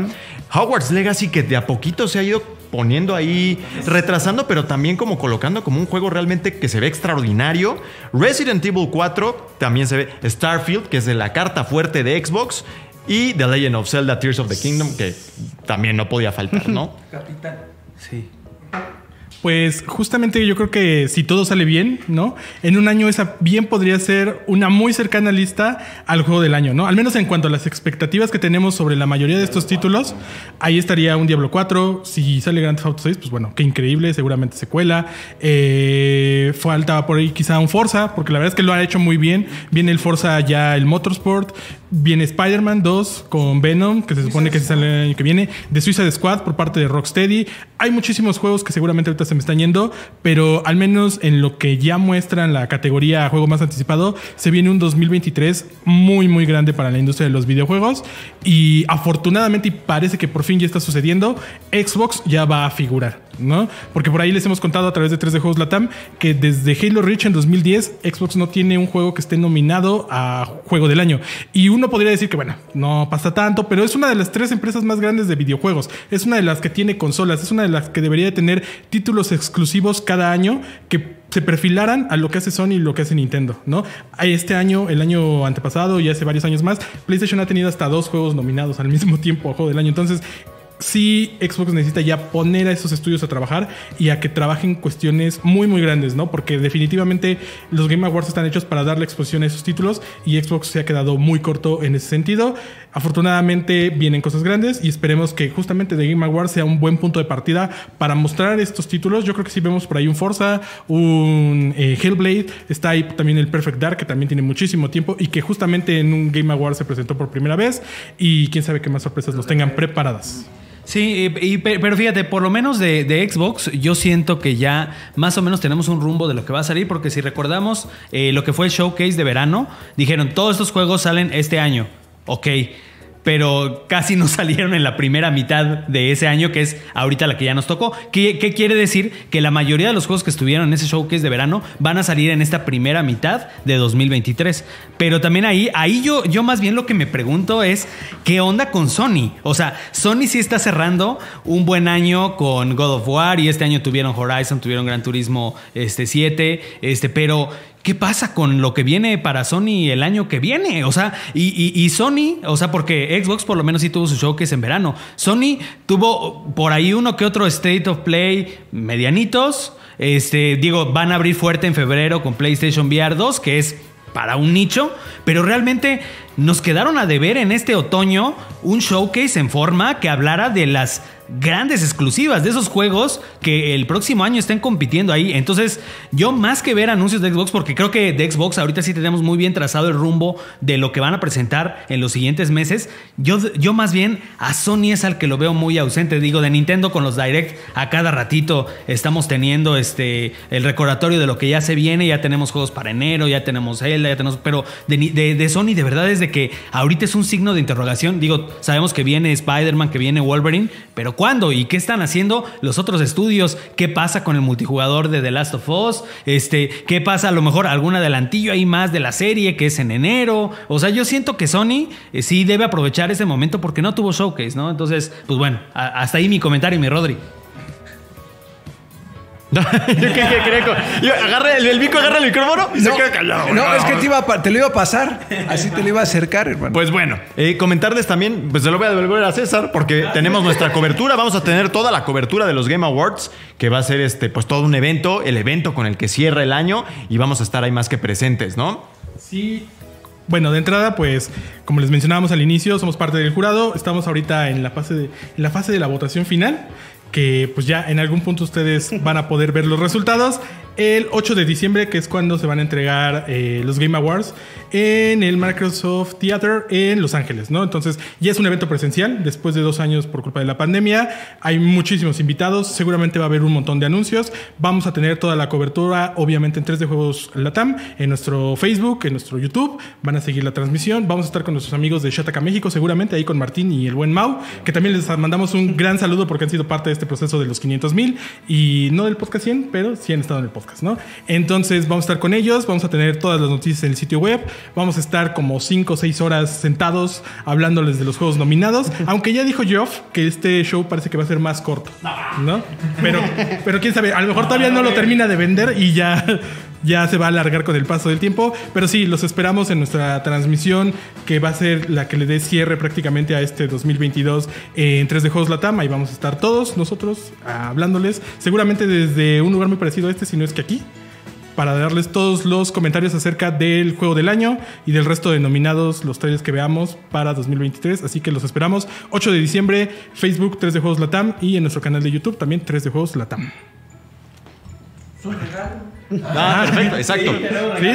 Hogwarts Legacy, que de a poquito se ha ido poniendo ahí, retrasando, pero también como colocando como un juego realmente que se ve extraordinario. Resident Evil 4 también se ve. Starfield, que es de la carta fuerte de Xbox. Y The Legend of Zelda Tears of the Kingdom, que también no podía faltar, ¿no? Sí. Pues justamente yo creo que si todo sale bien, ¿no? En un año esa bien podría ser una muy cercana lista al juego del año, ¿no? Al menos en cuanto a las expectativas que tenemos sobre la mayoría de estos títulos, ahí estaría un Diablo 4, si sale Grand Theft Auto 6, pues bueno, qué increíble, seguramente secuela. Eh, falta por ahí quizá un Forza, porque la verdad es que lo ha hecho muy bien. Viene el Forza ya el Motorsport, viene Spider-Man 2 con Venom, que se supone que sale el año que viene, de Suicide Squad por parte de Rocksteady. Hay muchísimos juegos que seguramente ahorita se me están yendo, pero al menos en lo que ya muestran la categoría juego más anticipado, se viene un 2023 muy, muy grande para la industria de los videojuegos. Y afortunadamente, y parece que por fin ya está sucediendo, Xbox ya va a figurar, ¿no? Porque por ahí les hemos contado a través de 3D Juegos Latam que desde Halo Reach en 2010, Xbox no tiene un juego que esté nominado a Juego del Año. Y uno podría decir que, bueno, no pasa tanto, pero es una de las tres empresas más grandes de videojuegos. Es una de las que tiene consolas, es una de las que debería de tener títulos exclusivos cada año que se perfilaran a lo que hace Sony y lo que hace Nintendo, ¿no? Este año, el año antepasado y hace varios años más, PlayStation ha tenido hasta dos juegos nominados al mismo tiempo a Juego del Año. Entonces, sí Xbox necesita ya poner a esos estudios a trabajar y a que trabajen cuestiones muy muy grandes, ¿no? Porque definitivamente los Game Awards están hechos para darle exposición a esos títulos y Xbox se ha quedado muy corto en ese sentido. Afortunadamente vienen cosas grandes y esperemos que justamente The Game Awards sea un buen punto de partida para mostrar estos títulos. Yo creo que sí vemos por ahí un Forza, un eh, Hellblade, está ahí también el Perfect Dark que también tiene muchísimo tiempo y que justamente en un Game Awards se presentó por primera vez y quién sabe qué más sorpresas los tengan preparadas. Sí, y- y- pe- pero fíjate, por lo menos de, de Xbox, yo siento que ya más o menos tenemos un rumbo de lo que va a salir, porque si recordamos eh, lo que fue el showcase de verano, dijeron, todos estos juegos salen este año. Ok, pero casi no salieron en la primera mitad de ese año, que es ahorita la que ya nos tocó. ¿Qué, quiere decir? Que la mayoría de los juegos que estuvieron en ese showcase de verano van a salir en esta primera mitad de 2023. Pero también ahí, ahí yo, yo más bien lo que me pregunto es, ¿qué onda con Sony? O sea, Sony sí está cerrando un buen año con God of War y este año tuvieron Horizon, tuvieron Gran Turismo este, 7, este, pero... ¿Qué pasa con lo que viene para Sony el año que viene? O sea, y, Sony, o sea, porque Xbox por lo menos sí tuvo su showcase en verano. Sony tuvo por ahí uno que otro State of Play medianitos. Este, digo, van a abrir fuerte en febrero con PlayStation VR 2, que es para un nicho, pero realmente nos quedaron a deber en este otoño un showcase en forma que hablara de las grandes exclusivas de esos juegos que el próximo año estén compitiendo ahí. Entonces, yo más que ver anuncios de Xbox, porque creo que de Xbox ahorita sí tenemos muy bien trazado el rumbo de lo que van a presentar en los siguientes meses, yo, yo más bien a Sony es al que lo veo muy ausente. Digo, de Nintendo con los Direct, a cada ratito estamos teniendo este, el recordatorio de lo que ya se viene, ya tenemos juegos para enero, ya tenemos Zelda, ya tenemos... Pero de, de Sony de verdad es de que ahorita es un signo de interrogación. Digo, sabemos que viene Spider-Man, que viene Wolverine, pero ¿cuándo? ¿Y qué están haciendo los otros estudios? ¿Qué pasa con el multijugador de The Last of Us? Este, ¿Qué pasa a lo mejor algún adelantillo ahí más de la serie que es en enero? O sea, yo siento que Sony eh, sí debe aprovechar ese momento porque no tuvo showcase, ¿no? Entonces, pues bueno, hasta ahí mi comentario, mi Rodri. Yo creo que- yo agarra el, el Vico agarra el micrófono y se queda callado. No, es que te, iba a pa- te lo iba a pasar. Así te lo iba a acercar, hermano. Pues bueno, eh, comentarles también, pues se lo voy a devolver a César porque tenemos nuestra cobertura, vamos a tener toda la cobertura de los Game Awards, que va a ser este, pues todo un evento, el evento con el que cierra el año y vamos a estar ahí más que presentes, ¿no? Sí. Bueno, de entrada, pues, como les mencionábamos al inicio, somos parte del jurado. Estamos ahorita en la fase de, en la fase de la votación final. Que pues ya en algún punto ustedes van a poder ver los resultados. El 8 de diciembre, que es cuando se van a entregar eh, los Game Awards en el Microsoft Theater en Los Ángeles, ¿no? Entonces, ya es un evento presencial después de dos años por culpa de la pandemia. Hay muchísimos invitados, seguramente va a haber un montón de anuncios. Vamos a tener toda la cobertura, obviamente, en 3D Juegos Latam, en nuestro Facebook, en nuestro YouTube. Van a seguir la transmisión. Vamos a estar con nuestros amigos de Shataka México, seguramente ahí con Martín y el buen Mau, que también les mandamos un gran saludo porque han sido parte de este proceso de los 500 mil y no del podcast 100, pero sí han estado en el podcast, ¿no? Entonces, vamos a estar con ellos, vamos a tener todas las noticias en el sitio web. Vamos a estar como 5 o 6 horas sentados hablándoles de los juegos nominados. Aunque ya dijo Geoff que este show parece que va a ser más corto, ¿no? Pero, pero quién sabe, a lo mejor todavía no lo termina de vender y ya ya se va a alargar con el paso del tiempo. Pero sí, los esperamos en nuestra transmisión, que va a ser la que le dé cierre prácticamente a este 2022 en 3D Juegos Latam. Ahí vamos a estar todos nosotros hablándoles, seguramente desde un lugar muy parecido a este, si no es que aquí para darles todos los comentarios acerca del juego del año y del resto de nominados, los trailers que veamos para 2023. Así que los esperamos 8 de diciembre, Facebook 3 de Juegos Latam y en nuestro canal de YouTube también 3 de Juegos Latam. Ah, perfecto, exacto. Sí,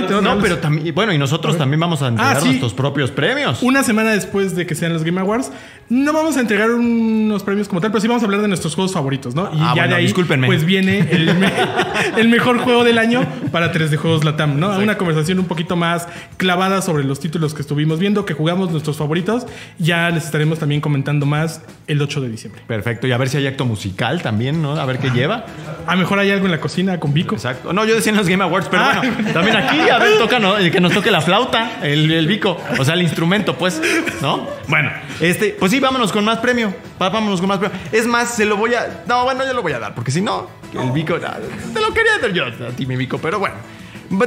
No, regalos. pero también, bueno, y nosotros también vamos a entregar Ah, sí. nuestros propios premios. Una semana después de que sean los Game Awards, no vamos a entregar unos premios como tal, pero sí vamos a hablar de nuestros juegos favoritos, ¿no? Y Ah, ya bueno, de ahí, discúlpenme. pues viene el, me- el mejor juego del año para 3 de Juegos Latam, ¿no? Una conversación un poquito más clavada sobre los títulos que estuvimos viendo, que jugamos nuestros favoritos. Ya les estaremos también comentando más el 8 de diciembre. Perfecto, y a ver si hay acto musical también, ¿no? A ver qué lleva. A mejor hay algo en la cocina con Vico. Exacto. No, yo decía en los Game Awards, pero Ah. bueno, también aquí, a ver, toca, ¿no? que nos toque la flauta, el, el bico, o sea, el instrumento, pues, ¿no? Bueno, este, pues sí, vámonos con más premio. Vámonos con más premio. Es más, se lo voy a. No, bueno, yo lo voy a dar, porque si no, el bico. ah, Te lo quería dar yo a ti, mi bico, pero bueno.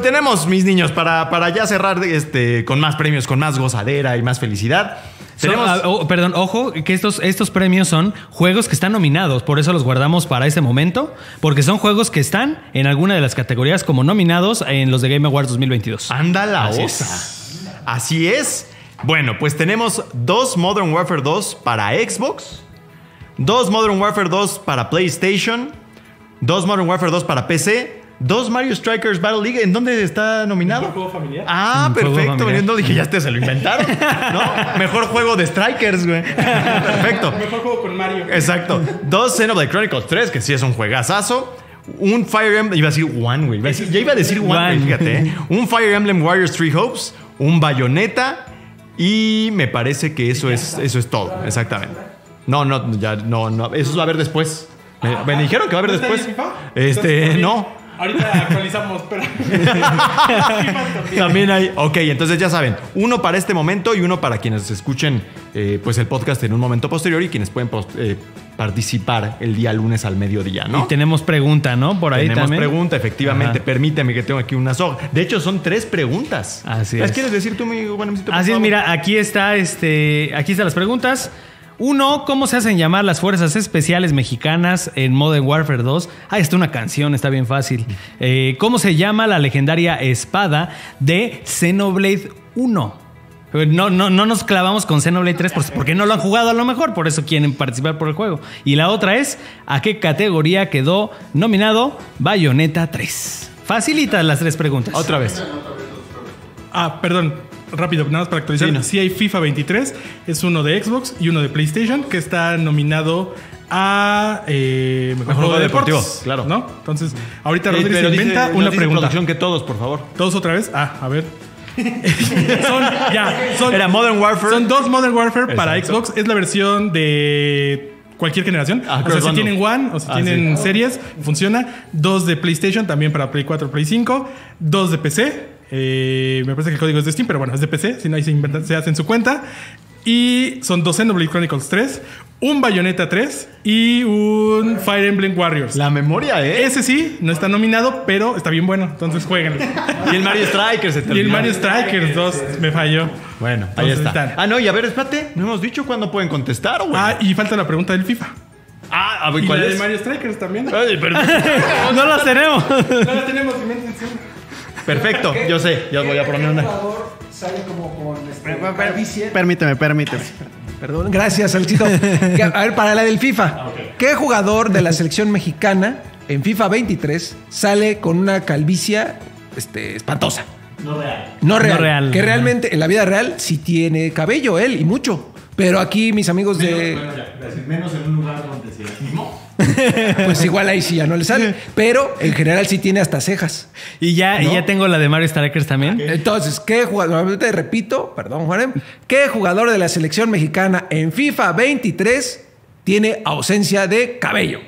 Tenemos, mis niños, para, para ya cerrar este, con más premios, con más gozadera y más felicidad. Tenemos. ah, oh, perdón, ojo, que estos, estos premios son juegos que están nominados, por eso los guardamos para este momento, porque son juegos que están en alguna de las categorías como nominados en los de Game Awards 2022. Anda la Así osa. Así es. Bueno, pues tenemos dos Modern Warfare 2 para Xbox, dos Modern Warfare 2 para PlayStation, dos Modern Warfare 2 para PC, dos Mario Strikers Battle League. ¿En dónde está nominado? ¿Mejor juego familiar? Ah, Un juego perfecto. familiar. No dije, ya te se lo inventaron. ¿No? Mejor juego de Strikers, güey. Perfecto. Mejor juego con Mario. Exacto. Dos Xenoblade Chronicles 3, que sí es un juegazazo. Un Fire Emblem, iba a decir One, güey. Iba a decir- Ya iba a decir One, güey, One. fíjate. ¿eh? Un Fire Emblem Warriors Three Hopes, un Bayonetta y me parece que eso es, eso es todo, exactamente. No, no, ya, no, no, eso va a haber después. Me, me dijeron que va a haber ¿No está después. Este, no. Ahorita actualizamos, pero. También hay. Ok, entonces ya saben, uno para este momento y uno para quienes escuchen eh, pues el podcast en un momento posterior y quienes pueden eh, participar el día lunes al mediodía, ¿no? Y tenemos pregunta, ¿no? Por ahí Tenemos también. pregunta, efectivamente. Ajá. Permíteme que tengo aquí una soga. De hecho, son tres preguntas. Así ¿Las es. quieres decir tú, mi por Así es, mira, aquí está este, aquí están las preguntas. Uno, ¿cómo se hacen llamar las fuerzas especiales mexicanas en Modern Warfare 2? Ah, está una canción, está bien fácil. Eh, ¿Cómo se llama la legendaria espada de Xenoblade 1? Eh, No, no, no nos clavamos con Xenoblade 3 por- porque no lo han jugado a lo mejor, por eso quieren participar por el juego. Y la otra es, ¿a qué categoría quedó nominado Bayonetta 3? Facilitas las tres preguntas. Otra vez. Ah, perdón. Rápido, nada más para actualizar. Sí, no. Sí hay FIFA 23, es uno de Xbox y uno de PlayStation, que está nominado a eh, Mejor, juego de deportivo, Deportes, claro. ¿no? Entonces, ahorita Eh, Rodríguez inventa una dice pregunta. producción que todos, por favor. ¿Todos otra vez? Ah, a ver. son, ya, son, Era Modern Warfare. son dos Modern Warfare para. Xbox. Es la versión de cualquier generación. Ah, o sea, si tienen One o si Ah, tienen sí. series, funciona. Dos de PlayStation, también para Play 4, Play 5. Dos de PC. Eh, me parece que el código es de Steam, pero bueno, es de PC. Si no, ahí se, inventan- se hacen su cuenta. Y son dos Xenoblade Chronicles 3, un Bayonetta 3 y un Fire Emblem Warriors. La memoria, ¿eh? Ese sí, no está nominado, pero está bien bueno. Entonces jueguenlo. Y el Mario Strikers. se te Y el. Mario Strikers 2 me falló. Bueno, ahí Entonces está. están. Ah, no, y a ver, espérate. No hemos dicho cuándo pueden contestar, güey. Ah, y falta la pregunta del FIFA. Ah, a ver, Y ¿cuál la es? de Mario Strikers también. No Ay, perdón. no las tenemos. la tenemos en mente encima. Perfecto, yo sé, ya voy a poner una. sale como con este, calvicie. Permíteme, permíteme. Perdón, gracias. Que, A ver, para la del FIFA. ¿Qué jugador de la selección mexicana en FIFA 23 sale con una calvicie este, espantosa? No real. No real. No real. Que realmente en la vida real sí tiene cabello él y mucho. Pero aquí mis amigos de... Menos en un lugar donde se. Pues igual ahí sí ya no le sale. Pero en general sí tiene hasta cejas. Y ya, y ya tengo la de Mario Strikers también. Entonces, ¿qué jugador? Te repito, perdón, Juanem. ¿Qué jugador de la selección mexicana en FIFA 23 tiene ausencia de cabello?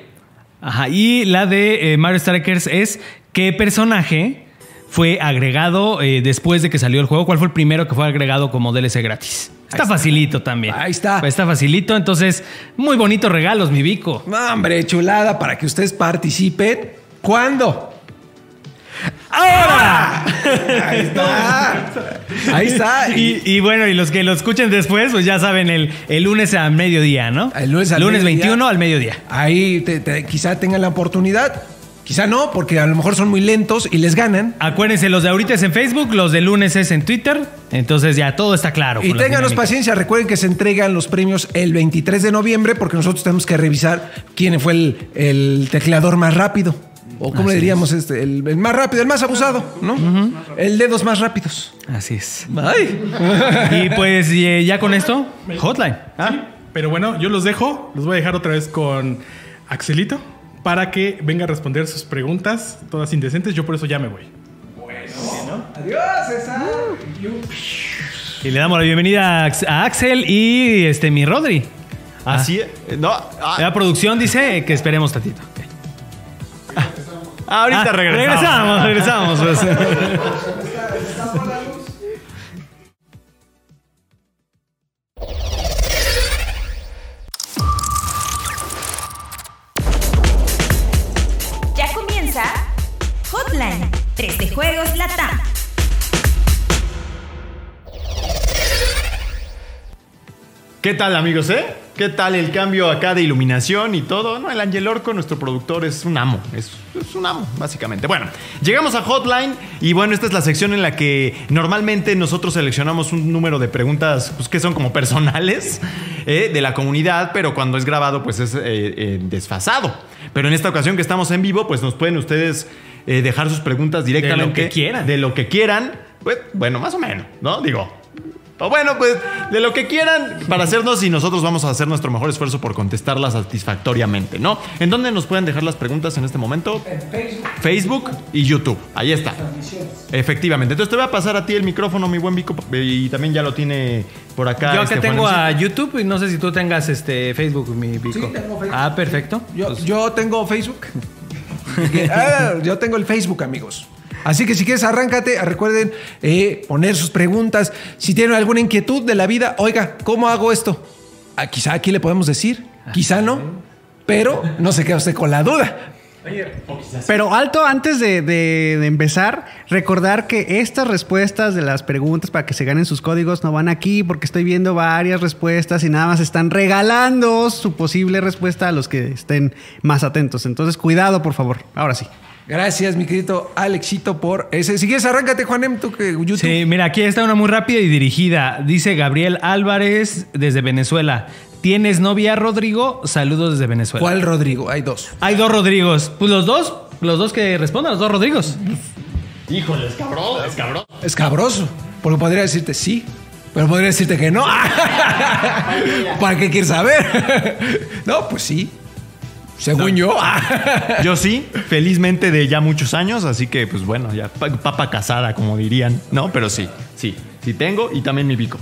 Ajá. Y la de eh, Mario Strikers es qué personaje fue agregado eh, después de que salió el juego. ¿Cuál fue el primero que fue agregado como DLC gratis? Está, facilito también. Ahí está. Está facilito. Entonces, muy bonitos regalos, mi Vico. No, hombre, chulada para que ustedes participen. ¿Cuándo? ¡Ahora! ¡Hora! Ahí está. Ahí está. Y, y bueno, y los que lo escuchen después, pues ya saben, el, el lunes a mediodía, ¿no? El lunes al mediodía. 21 al mediodía. Ahí te- te- quizá tengan la oportunidad. Quizá no, porque a lo mejor son muy lentos y les ganan. Acuérdense, los de ahorita es en Facebook, los de lunes es en Twitter. Entonces ya todo está claro. Y ténganos paciencia, recuerden que se entregan los premios el 23 de noviembre porque nosotros tenemos que revisar quién fue el, el tecleador más rápido. O cómo le diríamos este, el, el más rápido, el más abusado, ¿no? El dedos más rápidos. Así es. Ay. Y pues eh, ya con esto, hotline. Ah, Pero bueno, yo los dejo. Los voy a dejar otra vez con Axelito para que venga a responder sus preguntas, todas indecentes. Yo por eso ya me voy. Adiós, César. Y le damos la bienvenida a Ax- a Axel y este mi Rodri. Así es. No, ah, La producción dice que esperemos tantito. ahorita Ah, regresamos. Regresamos, regresamos. pues. Juegos Latam. ¿Qué tal, amigos, eh? ¿Qué tal el cambio acá de iluminación y todo? No, el Angel Orco, nuestro productor, es un amo. Es, un amo, básicamente. Bueno, llegamos a Hotline y bueno, esta es la sección en la que normalmente nosotros seleccionamos un número de preguntas pues, que son como personales eh, de la comunidad, pero cuando es grabado, pues es eh, eh, desfasado. Pero en esta ocasión que estamos en vivo, pues nos pueden ustedes eh, dejar sus preguntas directamente. que quieran. De lo que quieran. Pues, bueno, más o menos, ¿no? Digo, o bueno, pues de lo que quieran para hacernos y nosotros vamos a hacer nuestro mejor esfuerzo por contestarlas satisfactoriamente, ¿no? ¿En dónde nos pueden dejar las preguntas en este momento? En Facebook. Facebook y YouTube. Ahí está. Efectivamente. Entonces te voy a pasar a ti el micrófono, mi buen Vico, y también ya lo tiene por acá. Yo este que tengo Juanemcito. a YouTube y no sé si tú tengas este Facebook, mi Vico. Sí, tengo Facebook. Ah, perfecto. Yo, Pues, yo tengo Facebook. Ah, yo tengo el Facebook, amigos. Así que si quieres, arráncate. Recuerden eh, poner sus preguntas. Si tienen alguna inquietud de la vida, oiga, ¿cómo hago esto? Ah, quizá aquí le podemos decir, quizá no, pero no se queda usted con la duda. Pero alto, antes de, de- de empezar, recordar que estas respuestas de las preguntas para que se ganen sus códigos no van aquí porque estoy viendo varias respuestas y nada más están regalando su posible respuesta a los que estén más atentos. Entonces, cuidado, por favor. Ahora sí. Gracias, mi querido Alexito, por ese. Si quieres, arráncate, Juanem, tú que YouTube. Sí, mira, aquí está una muy rápida y dirigida. Dice Gabriel Álvarez desde Venezuela. ¿Tienes novia, Rodrigo? Saludos desde Venezuela. ¿Cuál Rodrigo? Hay dos. Hay dos Rodrigos. Pues los dos, los dos que respondan, los dos Rodrigos. Híjole, es cabrón, es cabrón. Es cabroso. Porque podría decirte sí, pero podría decirte que no. ¿Para qué quieres saber? no, pues sí. Según yo. Yo sí, felizmente de ya muchos años, así que pues bueno, ya pa- papa casada, como dirían, ¿no? Pero sí, sí, sí tengo y también mi pico.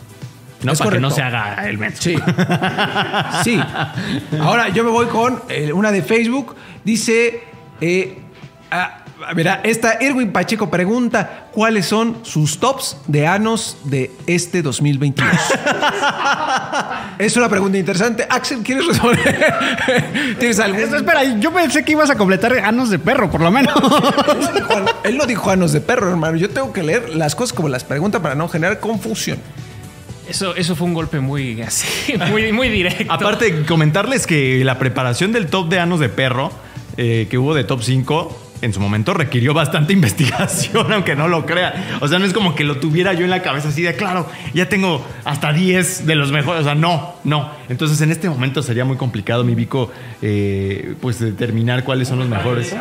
No, Es para que no se haga el menso. Sí. Sí. Ahora yo me voy con eh, una de Facebook. Dice. Eh, ah, Verá, esta Erwin Pacheco pregunta cuáles son sus tops de anos de este 2022. es una pregunta interesante. Axel, ¿quieres responder? ¿Tienes? Esto, espera, yo pensé que ibas a completar anos de perro, por lo menos. Él no dijo an- Él no dijo anos de perro, hermano. Yo tengo que leer las cosas como las pregunta para no generar confusión. Eso, eso fue un golpe muy así, muy, muy directo. Aparte, comentarles que la preparación del top de anos de perro eh, que hubo de top 5 en su momento requirió bastante investigación, aunque no lo crea. O sea, no es como que lo tuviera yo en la cabeza así de, claro, ya tengo hasta 10 de los mejores. O sea, no, no. Entonces, en este momento sería muy complicado, mi Vico, eh, pues determinar cuáles son los mejores.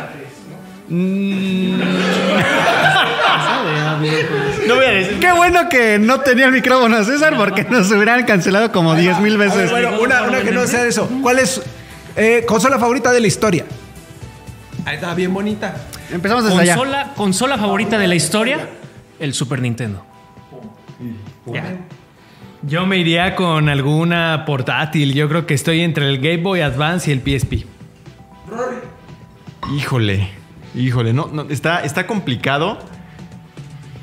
Mm. No voy a decir. Qué bueno que no tenía el micrófono César porque nos hubieran cancelado como 10 mil veces. Bueno, una, una que no sea de eso. ¿Cuál es eh, consola favorita de la historia? Ahí está bien bonita. Empezamos desde allá. Consola, consola favorita de la historia, el Super Nintendo. Yo me iría con alguna portátil. Yo creo que estoy entre el Game Boy Advance y el PSP. Híjole, híjole, no, no, está, está complicado.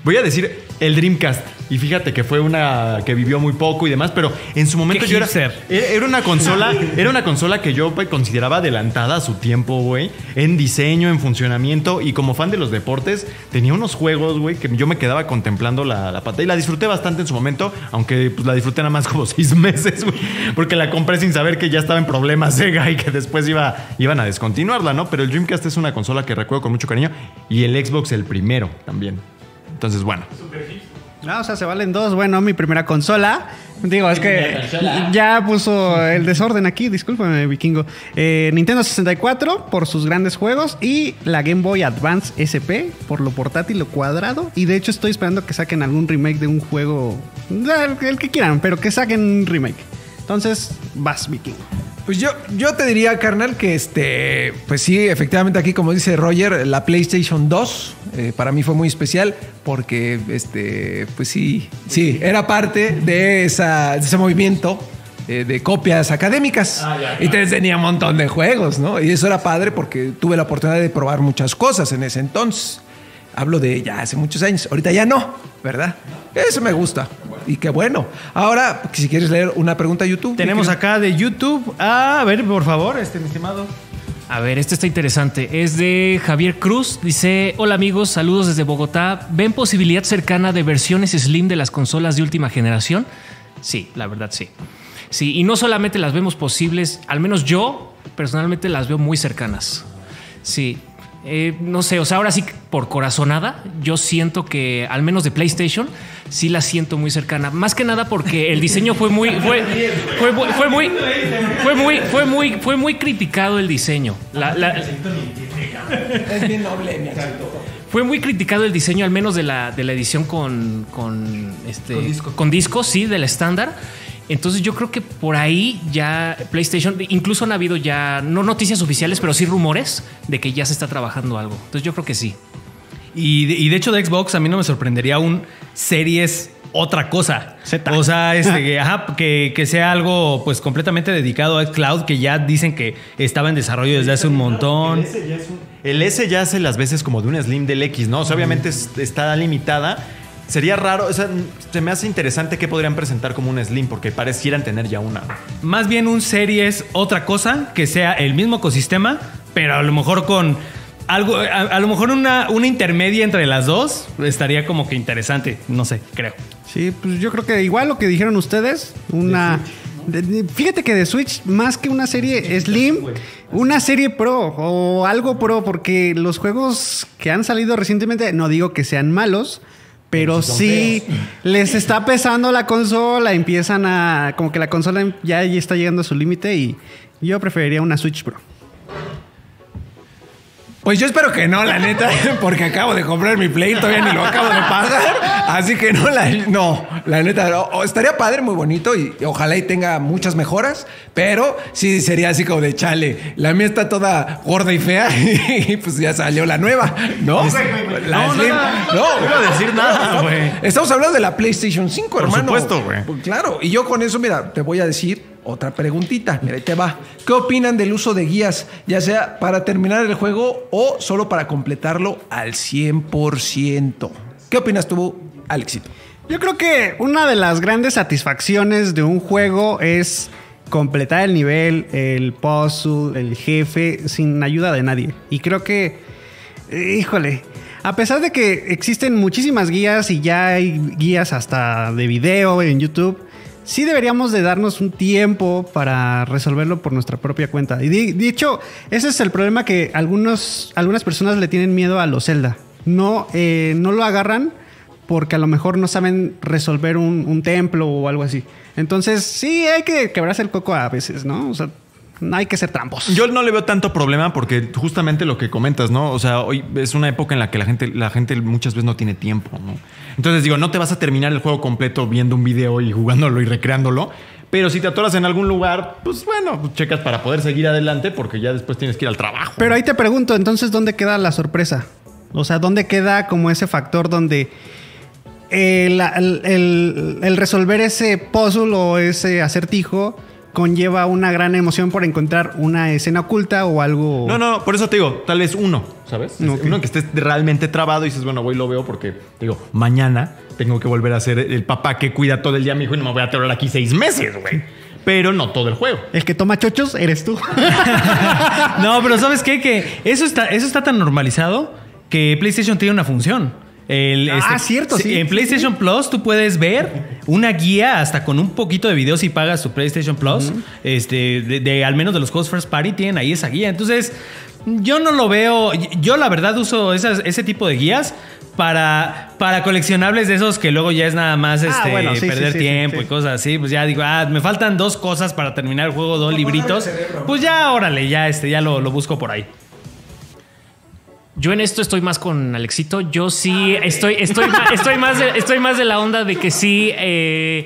Voy a decir el Dreamcast. Y fíjate que fue una que vivió muy poco y demás, pero en su momento Qué yo era, hipster. era era una consola, era una consola que yo pues, consideraba adelantada a su tiempo, güey, en diseño, en funcionamiento y como fan de los deportes tenía unos juegos, güey, que yo me quedaba contemplando la, la pantalla y la disfruté bastante en su momento, aunque pues la disfruté nada más como seis meses, güey, porque la compré sin saber que ya estaba en problemas Sega y que después iba, iban a descontinuarla, ¿no? Pero el Dreamcast es una consola que recuerdo con mucho cariño y el Xbox el primero también. Entonces, bueno. No, o sea, se valen dos. Bueno, mi primera consola. Digo, es que ya puso el desorden aquí, discúlpame, vikingo. Eh, Nintendo 64 por sus grandes juegos y la Game Boy Advance SP por lo portátil, lo cuadrado. Y de hecho estoy esperando que saquen algún remake de un juego, el el que quieran, pero que saquen un remake. Entonces, vas, vikingo. Pues yo, yo te diría, carnal, que este, pues sí, efectivamente aquí, como dice Roger, la PlayStation 2 eh, para mí fue muy especial porque, este, pues sí, sí, era parte de, esa, de ese movimiento eh, de copias académicas. y entonces tenía un montón de juegos, ¿no? Y eso era padre porque tuve la oportunidad de probar muchas cosas en ese entonces. Hablo de ya hace muchos años. Ahorita ya no, ¿verdad? Eso me gusta. Y qué bueno. Ahora, si quieres leer una pregunta a YouTube. Tenemos acá de YouTube. Ah, a ver, por favor, este, mi estimado. A ver, este está interesante. Es de Javier Cruz. Dice: Hola amigos, saludos desde Bogotá. ¿Ven posibilidad cercana de versiones Slim de las consolas de última generación? Sí, la verdad sí. Sí, y no solamente las vemos posibles, al menos yo personalmente las veo muy cercanas. Sí. Eh, no sé, o sea, ahora sí por corazonada, yo siento que al menos de PlayStation sí la siento muy cercana. Más que nada porque el diseño fue muy, fue, fue, fue- fue muy, fue muy, fue muy, fue muy criticado el diseño. La- la- Es bien noble, mi fue muy criticado el diseño, al menos de la, de la edición con, con, este, con disco. sí, del estándar. Entonces yo creo que por ahí ya PlayStation, incluso han habido ya, no noticias oficiales, pero sí rumores de que ya se está trabajando algo. Entonces yo creo que sí. Y de, y de hecho de Xbox a mí no me sorprendería un series otra cosa. Z. O sea, este, que, ajá, que, que sea algo pues completamente dedicado a Cloud, que ya dicen que estaba en desarrollo desde hace un montón. El S ya hace las veces como de un Slim del X, ¿no? O sea, obviamente es- está limitada. Sería raro, o sea, se me hace interesante que podrían presentar como un Slim, porque parecieran tener ya una. Más bien un series otra cosa, que sea el mismo ecosistema, pero a lo mejor con algo, a, a lo mejor una, una intermedia entre las dos estaría como que interesante, no sé, creo. Sí, pues yo creo que igual lo que dijeron ustedes, una... de- de- fíjate que de Switch, más que una serie Slim, una serie Pro o algo Pro, porque los juegos que han salido recientemente, no digo que sean malos, pero sí les está pesando la consola, empiezan a... como que la consola ya, ya está llegando a su límite y yo preferiría una Switch Pro. Pues yo espero que no, la neta, porque acabo de comprar mi Play, todavía ni lo acabo de pagar. Así que no, la, no, la neta, no. Estaría padre, muy bonito y, y ojalá y tenga muchas mejoras, pero sí sería así como de chale. La mía está toda gorda y fea y pues ya salió la nueva, ¿no? La No, Slim. nada. No, No iba a decir nada, güey. Estamos hablando de la PlayStation 5, Por hermano. supuesto, güey. Claro, y yo con eso, mira, te voy a decir otra preguntita. Mira, ahí te va. ¿Qué opinan del uso de guías, ya sea para terminar el juego o solo para completarlo al 100%? ¿Qué opinas tú, Alexito? Yo creo que una de las grandes satisfacciones de un juego es completar el nivel, el puzzle, el jefe, sin ayuda de nadie. Y creo que, híjole, a pesar de que existen muchísimas guías y ya hay guías hasta de video en YouTube, sí deberíamos de darnos un tiempo para resolverlo por nuestra propia cuenta. Y de, de hecho, ese es el problema que algunos, algunas personas le tienen miedo a los Zelda. No, eh, no lo agarran porque a lo mejor no saben resolver un, un templo o algo así. Entonces, sí, hay que quebrarse el coco a veces, ¿no? O sea, hay que ser trampos. Yo no le veo tanto problema porque justamente lo que comentas, ¿no? O sea, hoy es una época en la que la gente, la gente muchas veces no tiene tiempo, ¿no? Entonces digo, no te vas a terminar el juego completo viendo un video y jugándolo y recreándolo. Pero si te atoras en algún lugar, pues bueno, pues checas para poder seguir adelante porque ya después tienes que ir al trabajo. Pero ahí te pregunto, entonces, ¿dónde queda la sorpresa? O sea, ¿dónde queda como ese factor donde el, el- el- el resolver ese puzzle o ese acertijo conlleva una gran emoción por encontrar una escena oculta o algo. No, no, por eso te digo, tal vez uno, ¿sabes? Ok. Uno que esté realmente trabado y dices, bueno, voy y lo veo porque, te digo, mañana tengo que volver a ser el papá que cuida todo el día a mi hijo y no me voy a atorar aquí seis meses, güey. Pero no todo el juego. El que toma chochos eres tú. No, pero ¿sabes qué? Que eso está, eso está tan normalizado que PlayStation tiene una función. El, Ah, cierto, sí, En PlayStation Plus tú puedes ver una guía hasta con un poquito de video si pagas tu PlayStation Plus. este, de, de- al menos de los juegos First Party tienen ahí esa guía. Entonces, yo no lo veo. Yo la verdad uso esas- ese tipo de guías para, para coleccionables de esos que luego ya es nada más Ah, este, bueno, sí, sí, perder sí, sí, tiempo y cosas así. Pues ya digo, ah, me faltan dos cosas para terminar el juego, dos libritos. Pues ya, órale, ya, este, ya lo, lo busco por ahí. Yo en esto estoy más con Alexito. Yo sí estoy, estoy, ma- estoy, más, de, estoy más de la onda de que sí. eh,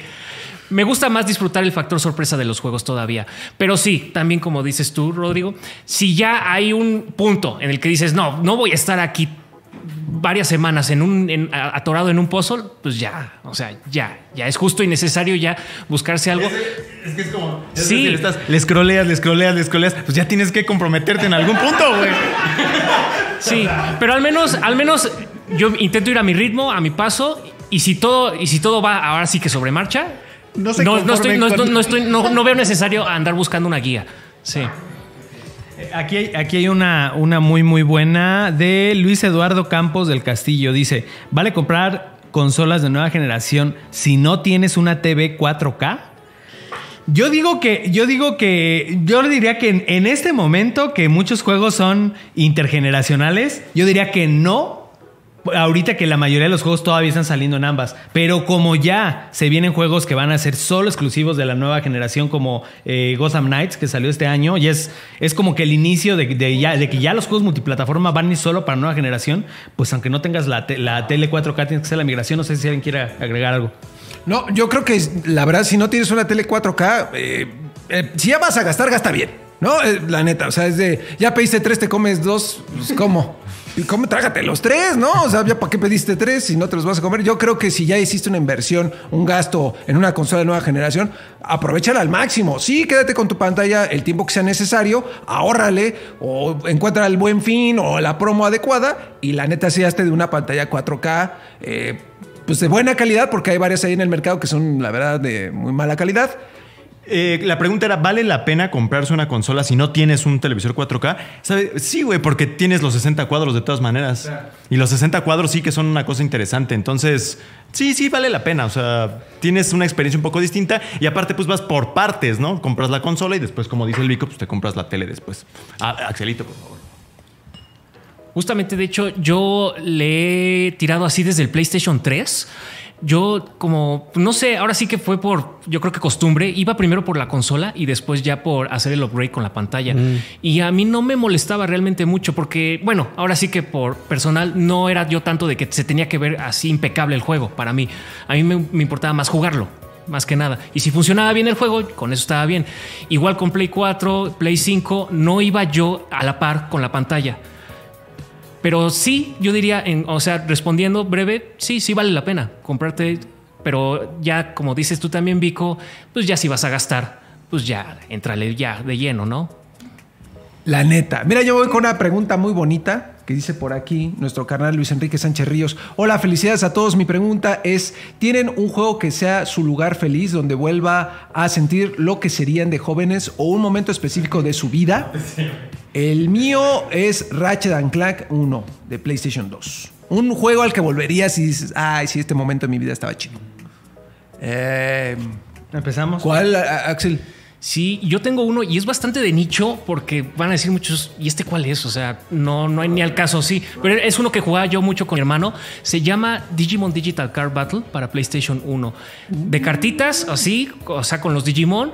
me gusta más disfrutar el factor sorpresa de los juegos todavía. Pero sí, también como dices tú, Rodrigo, si ya hay un punto en el que dices, no, no voy a estar aquí varias semanas en un en- a- atorado en un pozo, pues ya, o sea, ya, ya es justo y necesario ya buscarse algo. Es que es como. Sí. Sí. Le, estás, le scrolleas, le scrolleas, le scrolleas. Pues ya tienes que comprometerte en algún punto, güey. Sí, pero al menos, al menos yo intento ir a mi ritmo, a mi paso, y si todo, y si todo va ahora sí que sobre marcha, No no, se no, estoy, conformen no, con- no estoy- no- no veo necesario andar buscando una guía. Sí. Aquí hay, aquí hay una, una muy muy buena de Luis Eduardo Campos del Castillo. Dice, ¿vale comprar consolas de nueva generación si no tienes una TV 4K? Yo digo que, yo digo que, yo diría que en, este momento que muchos juegos son intergeneracionales, yo diría que no. Ahorita que la mayoría de los juegos todavía están saliendo en ambas, pero como ya se vienen juegos que van a ser solo exclusivos de la nueva generación, como eh, Gotham Knights, que salió este año, y es, es como que el inicio de, ya, que ya los juegos multiplataforma van ir solo para nueva generación, pues aunque no tengas la, te- la tele 4K, tienes que hacer la migración. No sé si alguien quiere agregar algo. No, yo creo que la verdad, si no tienes una tele 4K, eh, eh, si ya vas a gastar, gasta bien. ¿No? Eh, la neta, o sea, es de, ya pediste tres, te comes dos, pues ¿cómo? Y cómo trágate los tres, ¿no? O sea, ya para qué pediste tres si no te los vas a comer. Yo creo que si ya hiciste una inversión, un gasto en una consola de nueva generación, aprovechala al máximo. Sí, quédate con tu pantalla el tiempo que sea necesario, ahórrale o encuentra el buen fin o la promo adecuada y la neta, si hazte de una pantalla 4K, eh, pues de buena calidad, porque hay varias ahí en el mercado que son, la verdad, de muy mala calidad. Eh, la pregunta era, ¿vale la pena comprarse una consola si no tienes un televisor 4K? ¿Sabe? Sí, güey, porque tienes los 60 cuadros de todas maneras. Y los 60 cuadros sí que son una cosa interesante. Entonces, sí, sí, vale la pena. O sea, tienes una experiencia un poco distinta. Y aparte, pues vas por partes, ¿no? Compras la consola y después, como dice el Vico, pues te compras la tele después. Ah, Axelito, por favor. Justamente, de hecho, yo le he tirado así desde el PlayStation 3. Yo como, no sé, ahora sí que fue por, yo creo que costumbre, iba primero por la consola y después ya por hacer el upgrade con la pantalla. Y a mí no me molestaba realmente mucho porque, bueno, ahora sí que por personal no era yo tanto de que se tenía que ver así impecable el juego para mí. A mí me, me importaba más jugarlo. Más que nada. Y si funcionaba bien el juego, con eso estaba bien. Igual con Play 4, Play 5, no iba yo a la par con la pantalla. Pero sí, yo diría, en, o sea, respondiendo breve, sí, sí vale la pena comprarte. Pero ya, como dices tú también, Vico, pues ya si vas a gastar, pues ya, entrale ya de lleno, ¿no? La neta. Mira, yo voy con una pregunta muy bonita que dice por aquí nuestro carnal Luis Enrique Sánchez Ríos. Hola, felicidades a todos. Mi pregunta es, ¿tienen un juego que sea su lugar feliz donde vuelva a sentir lo que serían de jóvenes o un momento específico de su vida? El mío es Ratchet and Clank 1 de PlayStation 2. Un juego al que volverías y dices, ay, sí, este momento de mi vida estaba chido. Eh, Empezamos. ¿Cuál, Axel? Sí, yo tengo uno y es bastante de nicho porque van a decir muchos, ¿y este cuál es? O sea, no, no hay ni al caso, sí. Pero es uno que jugaba yo mucho con mi hermano. Se llama Digimon Digital Card Battle para PlayStation 1. De cartitas, así, o sea, con los Digimon.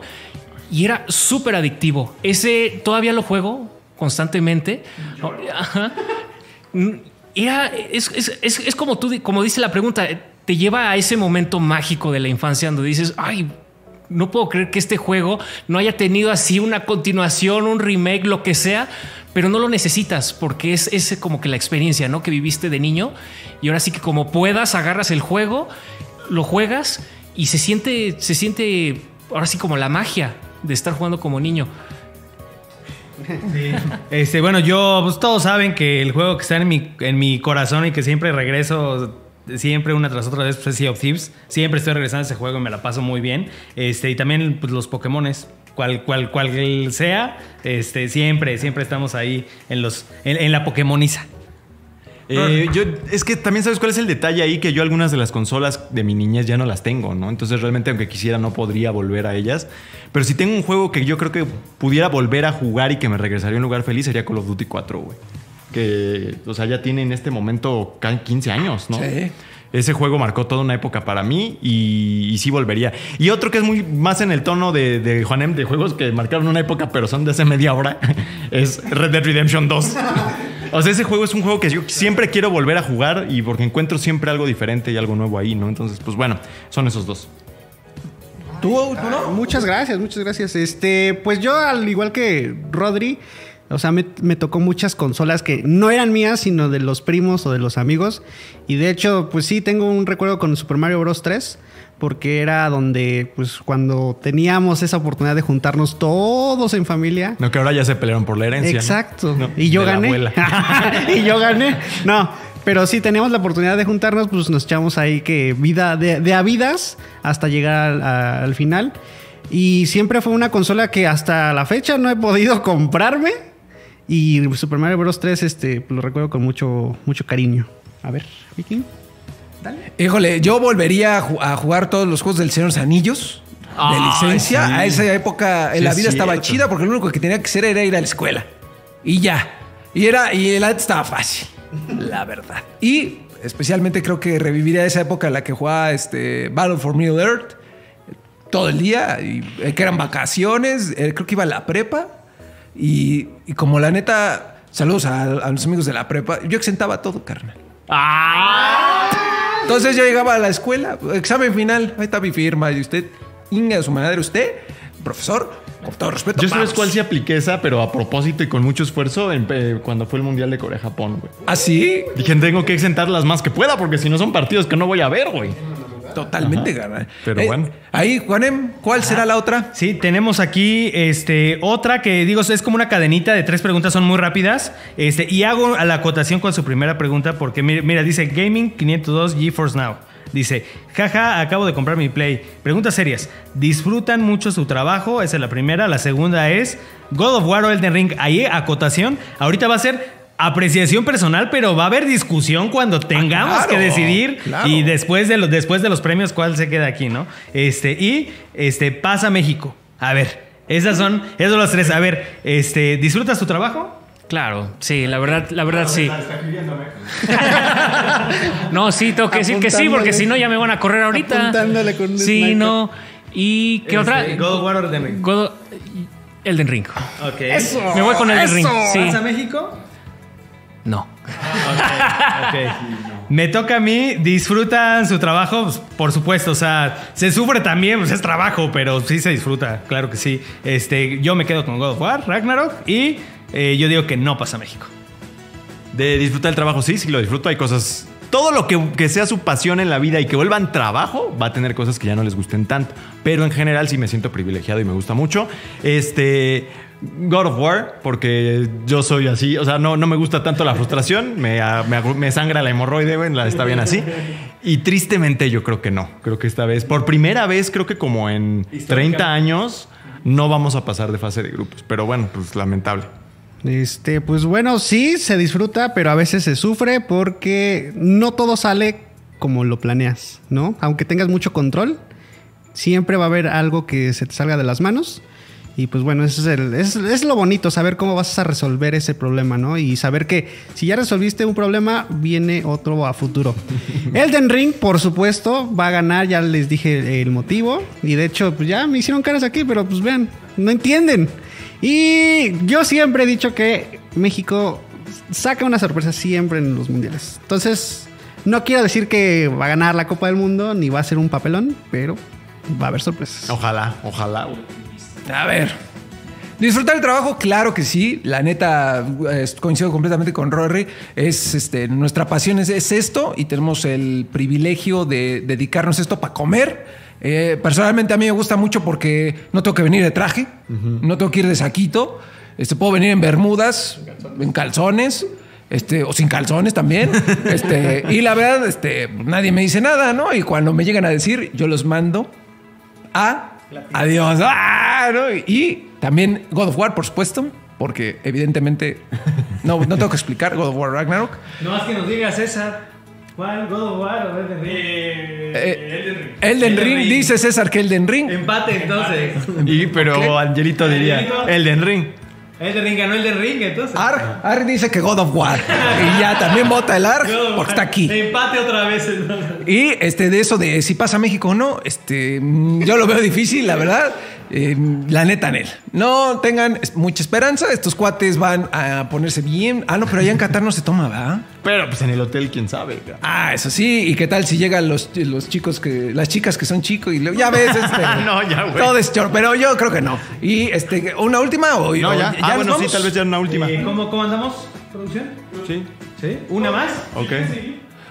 Y era súper adictivo. Ese todavía lo juego constantemente. Ajá. Era, es, es- es- es como tú, como dice la pregunta, te lleva a ese momento mágico de la infancia donde dices, ay, no puedo creer que este juego no haya tenido así una continuación, un remake, lo que sea, pero no lo necesitas porque es ese como que la experiencia, ¿no? Que viviste de niño y ahora sí que como puedas agarras el juego, lo juegas y se siente, se siente ahora sí como la magia de estar jugando como niño. Este, bueno, yo, pues todos saben que el juego que está en mi, en mi corazón y que siempre regreso, siempre una tras otra vez, pues es Sea of Thieves. Siempre estoy regresando a ese juego y me la paso muy bien. Este, y también pues, los Pokémones. Cual, cual, cual sea, este, siempre, siempre estamos ahí en los, en, en la Pokémoniza. Eh, yo, es que también sabes cuál es el detalle ahí, que yo algunas de las consolas de mi niñez ya no las tengo, ¿no? Entonces realmente aunque quisiera no podría volver a ellas. Pero si tengo un juego que yo creo que pudiera volver a jugar y que me regresaría a un lugar feliz sería Call of Duty 4, güey. Que, o sea, ya tiene en este momento casi 15 años, ¿no? Sí. Ese juego marcó toda una época para mí y, y sí volvería. Y otro que es muy más en el tono de, de Juanem, de juegos que marcaron una época pero son de hace media hora, es Red Dead Redemption 2. O sea, ese juego es un juego que yo siempre quiero volver a jugar y porque encuentro siempre algo diferente y algo nuevo ahí, ¿no? Entonces, pues bueno, son esos dos. ¿Tú, tú no? Muchas gracias, muchas gracias. Este, pues yo, al igual que Rodri, o sea, me, me tocó muchas consolas que no eran mías, sino de los primos o de los amigos. Y de hecho, pues sí, tengo un recuerdo con Super Mario Bros. 3, porque era donde, pues, cuando teníamos esa oportunidad de juntarnos todos en familia. No, que ahora ya se pelearon por la herencia. Exacto. No, y yo gané. y yo gané. No, pero sí teníamos la oportunidad de juntarnos, pues nos echamos ahí que vida de, de a vidas hasta llegar a- al final. Y siempre fue una consola que hasta la fecha no he podido comprarme. Y Super Mario Bros. 3, este, lo recuerdo con mucho, mucho cariño. A ver, Viking. Híjole, yo volvería a, ju- a jugar todos los juegos del Señor de los Anillos. De Ay, licencia. sí. A esa época Sí, la es vida estaba cierto. chida porque lo único que tenía que hacer era ir a la escuela. Y ya. Y era, y el arte estaba fácil. La verdad. Y especialmente creo que reviviría esa época en la que jugaba este Battle for Middle Earth todo el día. Y eh, que eran vacaciones. eh, creo que iba a la prepa. Y, y como la neta. Saludos a, a los amigos de la prepa. Yo exentaba todo, carnal. Entonces yo llegaba a la escuela, examen final, ahí está mi firma, y usted, inga de su madre, usted, profesor, con todo respeto. Yo sabes cuál sí apliqué esa, pero a propósito y con mucho esfuerzo en- eh, cuando fue el Mundial de Corea-Japón, güey. ¿Ah, sí? Dije, tengo que exentar las más que pueda, porque si no son partidos que no voy a ver, güey. Totalmente, carnal. Pero bueno. Ahí, Juanem, ¿cuál será la otra? Sí, tenemos aquí este, otra que digo, es como una cadenita de tres preguntas, son muy rápidas. Este, y hago a la acotación con su primera pregunta porque mira, mira, dice Gaming 502 GeForce Now. Dice, jaja, acabo de comprar mi Play. Preguntas serias. ¿Disfrutan mucho su trabajo? Esa es la primera. La segunda es God of War o Elden Ring. Ahí, acotación. Ahorita va a ser apreciación personal, pero va a haber discusión cuando tengamos claro, que decidir. claro. Y después de, los, después de los premios, ¿cuál se queda aquí, no? Este, y este, pasa México. A ver, esas son, esos son los tres. A ver, este, ¿disfrutas tu trabajo? Claro, sí, la verdad, la verdad sí. no, sí, tengo que decir que sí, porque si no ya me van a correr ahorita. Con Sí, no. ¿Y qué otra? Este, God of War Elden Ring. God- Elden Ring. Ok. Me voy con Elden Ring. Sí. ¿Pasa México? No. Ok. Me toca a mí, disfrutan su trabajo, Pues, por supuesto, o sea, se sufre también, pues es trabajo, pero sí se disfruta, claro que sí. Este, yo me quedo con God of War, Ragnarok, y eh, yo digo que no pasa México. De disfrutar el trabajo, sí, sí lo disfruto. Hay cosas. Todo lo que, que sea su pasión en la vida y que vuelvan trabajo, va a tener cosas que ya no les gusten tanto. Pero en general sí me siento privilegiado y me gusta mucho. Este. God of War, porque yo soy así. O sea, no, no me gusta tanto la frustración. Me, me, sangra la hemorroide, la- está bien así. Y tristemente yo creo que no. Creo que esta vez, por primera vez, creo que como en 30 años, no vamos a pasar de fase de grupos. Pero bueno, pues lamentable. Este, pues bueno, sí, se disfruta, pero a veces se sufre porque no todo sale como lo planeas, ¿no? Aunque tengas mucho control, siempre va a haber algo que se te salga de las manos. Y pues bueno, eso es, el- es, es lo bonito, saber cómo vas a resolver ese problema, ¿no? Y saber que si ya resolviste un problema, viene otro a futuro. Elden Ring, por supuesto, va a ganar, ya les dije el motivo. Y de hecho, pues ya me hicieron caras aquí, pero pues vean, no entienden. Y yo siempre he dicho que México saca una sorpresa siempre en los mundiales. Entonces, no quiero decir que va a ganar la Copa del Mundo ni va a ser un papelón, pero va a haber sorpresas. Ojalá, ojalá. A ver. Disfrutar el trabajo, claro que sí. La neta, coincido completamente con Rory. Es este, nuestra pasión es, es esto y tenemos el privilegio de dedicarnos a esto para comer Eh, personalmente a mí me gusta mucho porque no tengo que venir de traje, no tengo que ir de saquito. Este, puedo venir en bermudas, en calzones. Este, o sin calzones también. Este, y la verdad, este, nadie me dice nada, ¿no? Y cuando me llegan a decir, yo los mando a adiós. ¡Ah! ¿no? Y también God of War, por supuesto, porque evidentemente no, no tengo que explicar God of War Ragnarok. No más que nos diga César. ¿Cuál? ¿God of War o Elden Ring? Eh, Elden Ring, dice César que Elden Ring. Empate entonces. Y pero Angelito diría. Elden Ring. Elden Ring ganó Elden Ring entonces. Arg, Arg dice que God of War. Y ya también vota el Arg porque está aquí. Empate otra vez entonces. Y este, de eso de si pasa México o no, este, yo lo veo difícil, la verdad. Eh, la neta, Nel. No tengan mucha esperanza. Estos cuates van a ponerse bien. Ah, no, pero allá en Qatar no se toma, ¿verdad? Pero pues en el hotel, quién sabe. Ah, eso sí. ¿Y qué tal si llegan los, los chicos que, las chicas que son chicos y luego, ya ves, este, No, ya, güey. todo es chor, pero yo creo que no. Y este, una última o No, o ya. Ah, bueno, sí, tal vez ya una última. Eh, ¿cómo, ¿Cómo andamos, producción? Sí. ¿Sí? ¿Una más? Ok.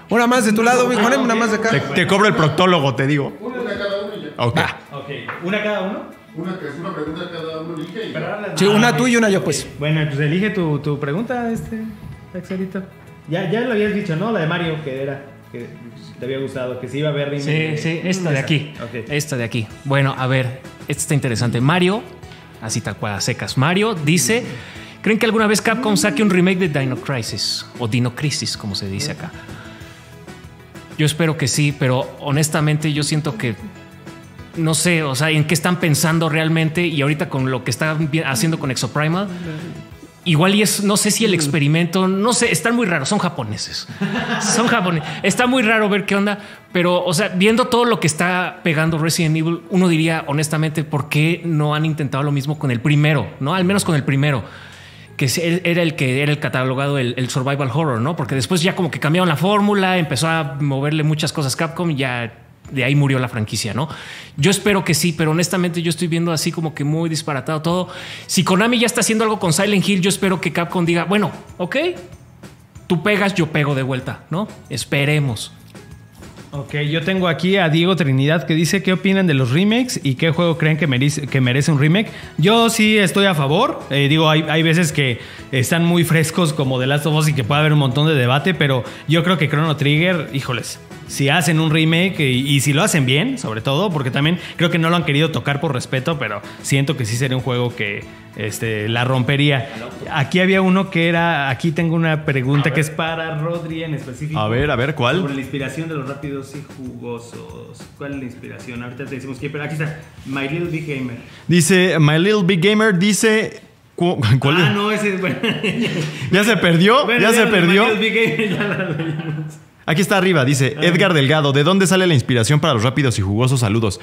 Una más de tu lado, mi Juanem, una más de acá. Te, te cobro el proctólogo, te digo. Una cada uno y ya. Ok. Ok. ¿Una cada uno? Una que es una pregunta de cada uno elige y. Sí, una tú y una yo, pues. Bueno, pues elige tu, tu pregunta, este, Axelito. Ya, ya lo habías dicho, ¿no? La de Mario, que era, que te había gustado, que se iba a ver Sí, remake. sí, esta de aquí. Esta de aquí. Bueno, a ver, esta está interesante. Mario, así tal cual, a secas. Mario dice: ¿Creen que alguna vez Capcom saque un remake de Dino Crisis? O Dino Crisis, como se dice acá. Yo espero que sí, pero honestamente yo siento que. No sé, o sea, en qué están pensando realmente y ahorita con lo que están haciendo con Exoprimal. Igual y es, no sé si el experimento, no sé, están muy raros, son japoneses. Son japoneses. Está muy raro ver qué onda, pero, o sea, viendo todo lo que está pegando Resident Evil, uno diría honestamente, ¿por qué no han intentado lo mismo con el primero? No, al menos con el primero. Que era el que era el catalogado el, el survival horror, ¿no? Porque después ya como que cambiaron la fórmula, empezó a moverle muchas cosas Capcom y ya de ahí murió la franquicia, ¿no? Yo espero que sí, pero honestamente yo estoy viendo así como que muy disparatado todo. Si Konami ya está haciendo algo con Silent Hill, yo espero que Capcom diga, bueno, ok, tú pegas, yo pego de vuelta, ¿no? Esperemos. Ok, yo tengo aquí a Diego Trinidad que dice qué opinan de los remakes y qué juego creen que merece, un remake. Yo sí estoy a favor. Eh, digo, hay, hay veces que están muy frescos como The Last of Us y que puede haber un montón de debate, pero yo creo que Chrono Trigger, híjoles, si hacen un remake y, y si lo hacen bien, sobre todo, porque también creo que no lo han querido tocar por respeto, pero siento que sí sería un juego que este, la rompería. Aquí había uno que era, aquí tengo una pregunta que es para Rodri en específico. A ver, a ver, ¿cuál? Sobre la inspiración de los rápidos y jugosos. ¿Cuál es la inspiración? Ahorita te decimos que, pero aquí está. My Little Big Gamer. Dice, My Little Big Gamer dice... cu- ¿Cuál Ah, es? no, ese es bueno. ¿Ya se perdió? Bueno, ¿Ya se perdió? Gamer ya. Aquí está arriba, dice Edgar Delgado. ¿De dónde sale la inspiración para los rápidos y jugosos saludos?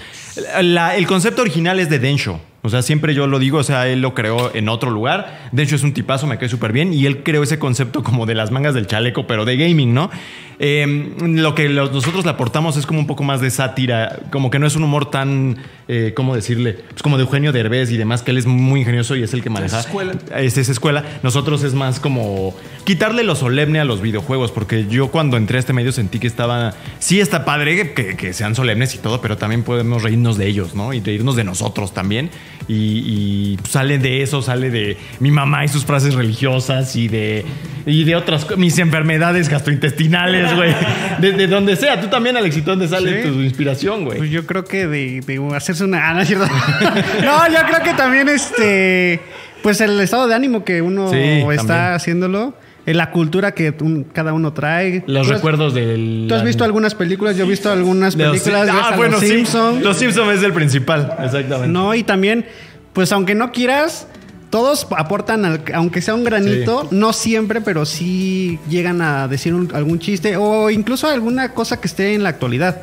La- el concepto original es de Densho. O sea, siempre yo lo digo, o sea, él lo creó en otro lugar. Densho es un tipazo, me cae súper bien. Y él creó ese concepto como de las mangas del chaleco, pero de gaming, ¿no? Eh, lo que los- nosotros le aportamos es como un poco más de sátira, como que no es un humor tan, eh, ¿cómo decirle? Pues como de Eugenio Derbez y demás, que él es muy ingenioso y es el que maneja. escuela. Es esa escuela. Nosotros es más como quitarle lo solemne a los videojuegos, porque yo cuando entré a este medio sentí que estaba. Sí, está padre que, que sean solemnes y todo, pero también podemos reírnos de ellos, ¿no? Y reírnos de nosotros también. Y, y sale de eso, sale de mi mamá y sus frases religiosas y de, y de otras mis enfermedades gastrointestinales, güey. De, de donde sea. Tú también, Alexito, ¿dónde sale Sí. tu inspiración, güey? Pues yo creo que de, de hacerse una. Ah, no es cierto. no, yo creo que también este. Pues el estado de ánimo que uno Sí, está también. haciéndolo. La cultura que un- cada uno trae. Los ¿Tú has- recuerdos del. ¿Tú has visto algunas películas? Yo he visto algunas los- películas. ah, a bueno, los sí. Simpsons. Los Simpsons es el principal, exactamente. No, y también, pues aunque no quieras, todos aportan, al- aunque sea un granito, no siempre, pero sí llegan a decir un- algún chiste o incluso alguna cosa que esté en la actualidad.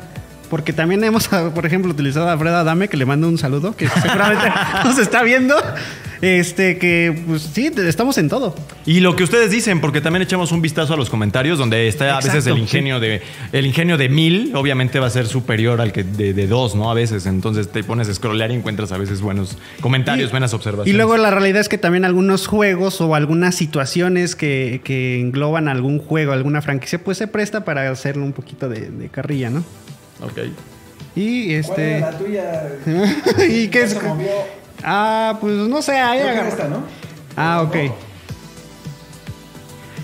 Porque también hemos, por ejemplo, utilizado a Fred Adame, que le mando un saludo, que seguramente nos está viendo. Este, que pues sí, estamos en todo. Y lo que ustedes dicen, porque también echamos un vistazo a los comentarios, donde está a veces el ingenio de el ingenio de mil, obviamente va a ser superior al que de, de dos, ¿no? A veces. Entonces te pones a scrollear y encuentras a veces buenos comentarios, Y- buenas observaciones. Y luego la realidad es que también algunos juegos o algunas situaciones que, que engloban algún juego, alguna franquicia, pues se presta para hacerle un poquito de, de carrilla, ¿no? Ok. Y este. tuya? ¿Y qué es? Ah, pues no sé, ahí agarra- esta, ¿no? Ah, ok.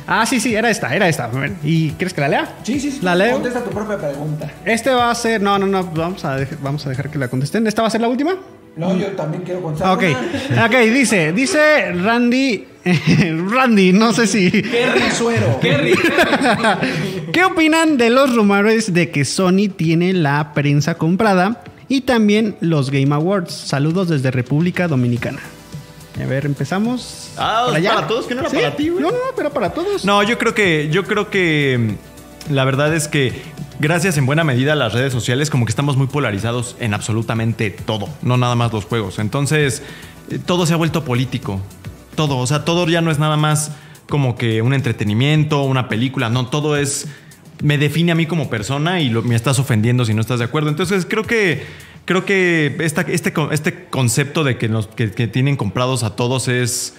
Ah, sí, sí, era esta, era esta. ¿Y quieres que la lea? Sí, sí, sí. ¿La leo? Contesta tu propia pregunta. Este va a ser. No, no, no. Vamos a, dej- vamos a dejar que la contesten. ¿Esta va a ser la última? No, yo también quiero contestar. Ah, Ok. una. Ok, dice, dice Randy. Randy, no sé si. ¡Qué risuero! ¿Qué opinan de los rumores de que Sony tiene la prensa comprada y también los Game Awards? Saludos desde República Dominicana. A ver, empezamos. Ah, ¿Por allá? para todos, que no era ¿Sí? para ti, güey. No, no, pero para todos. No, yo creo que, yo creo que la verdad es que gracias en buena medida a las redes sociales, como que estamos muy polarizados en absolutamente todo, no nada más los juegos. Entonces, eh, todo se ha vuelto político. Todo, o sea, todo ya no es nada más como que un entretenimiento, una película, no, todo es me define a mí como persona y me estás ofendiendo si no estás de acuerdo. Entonces, creo que creo que este, este concepto de que que- que tienen comprados a todos es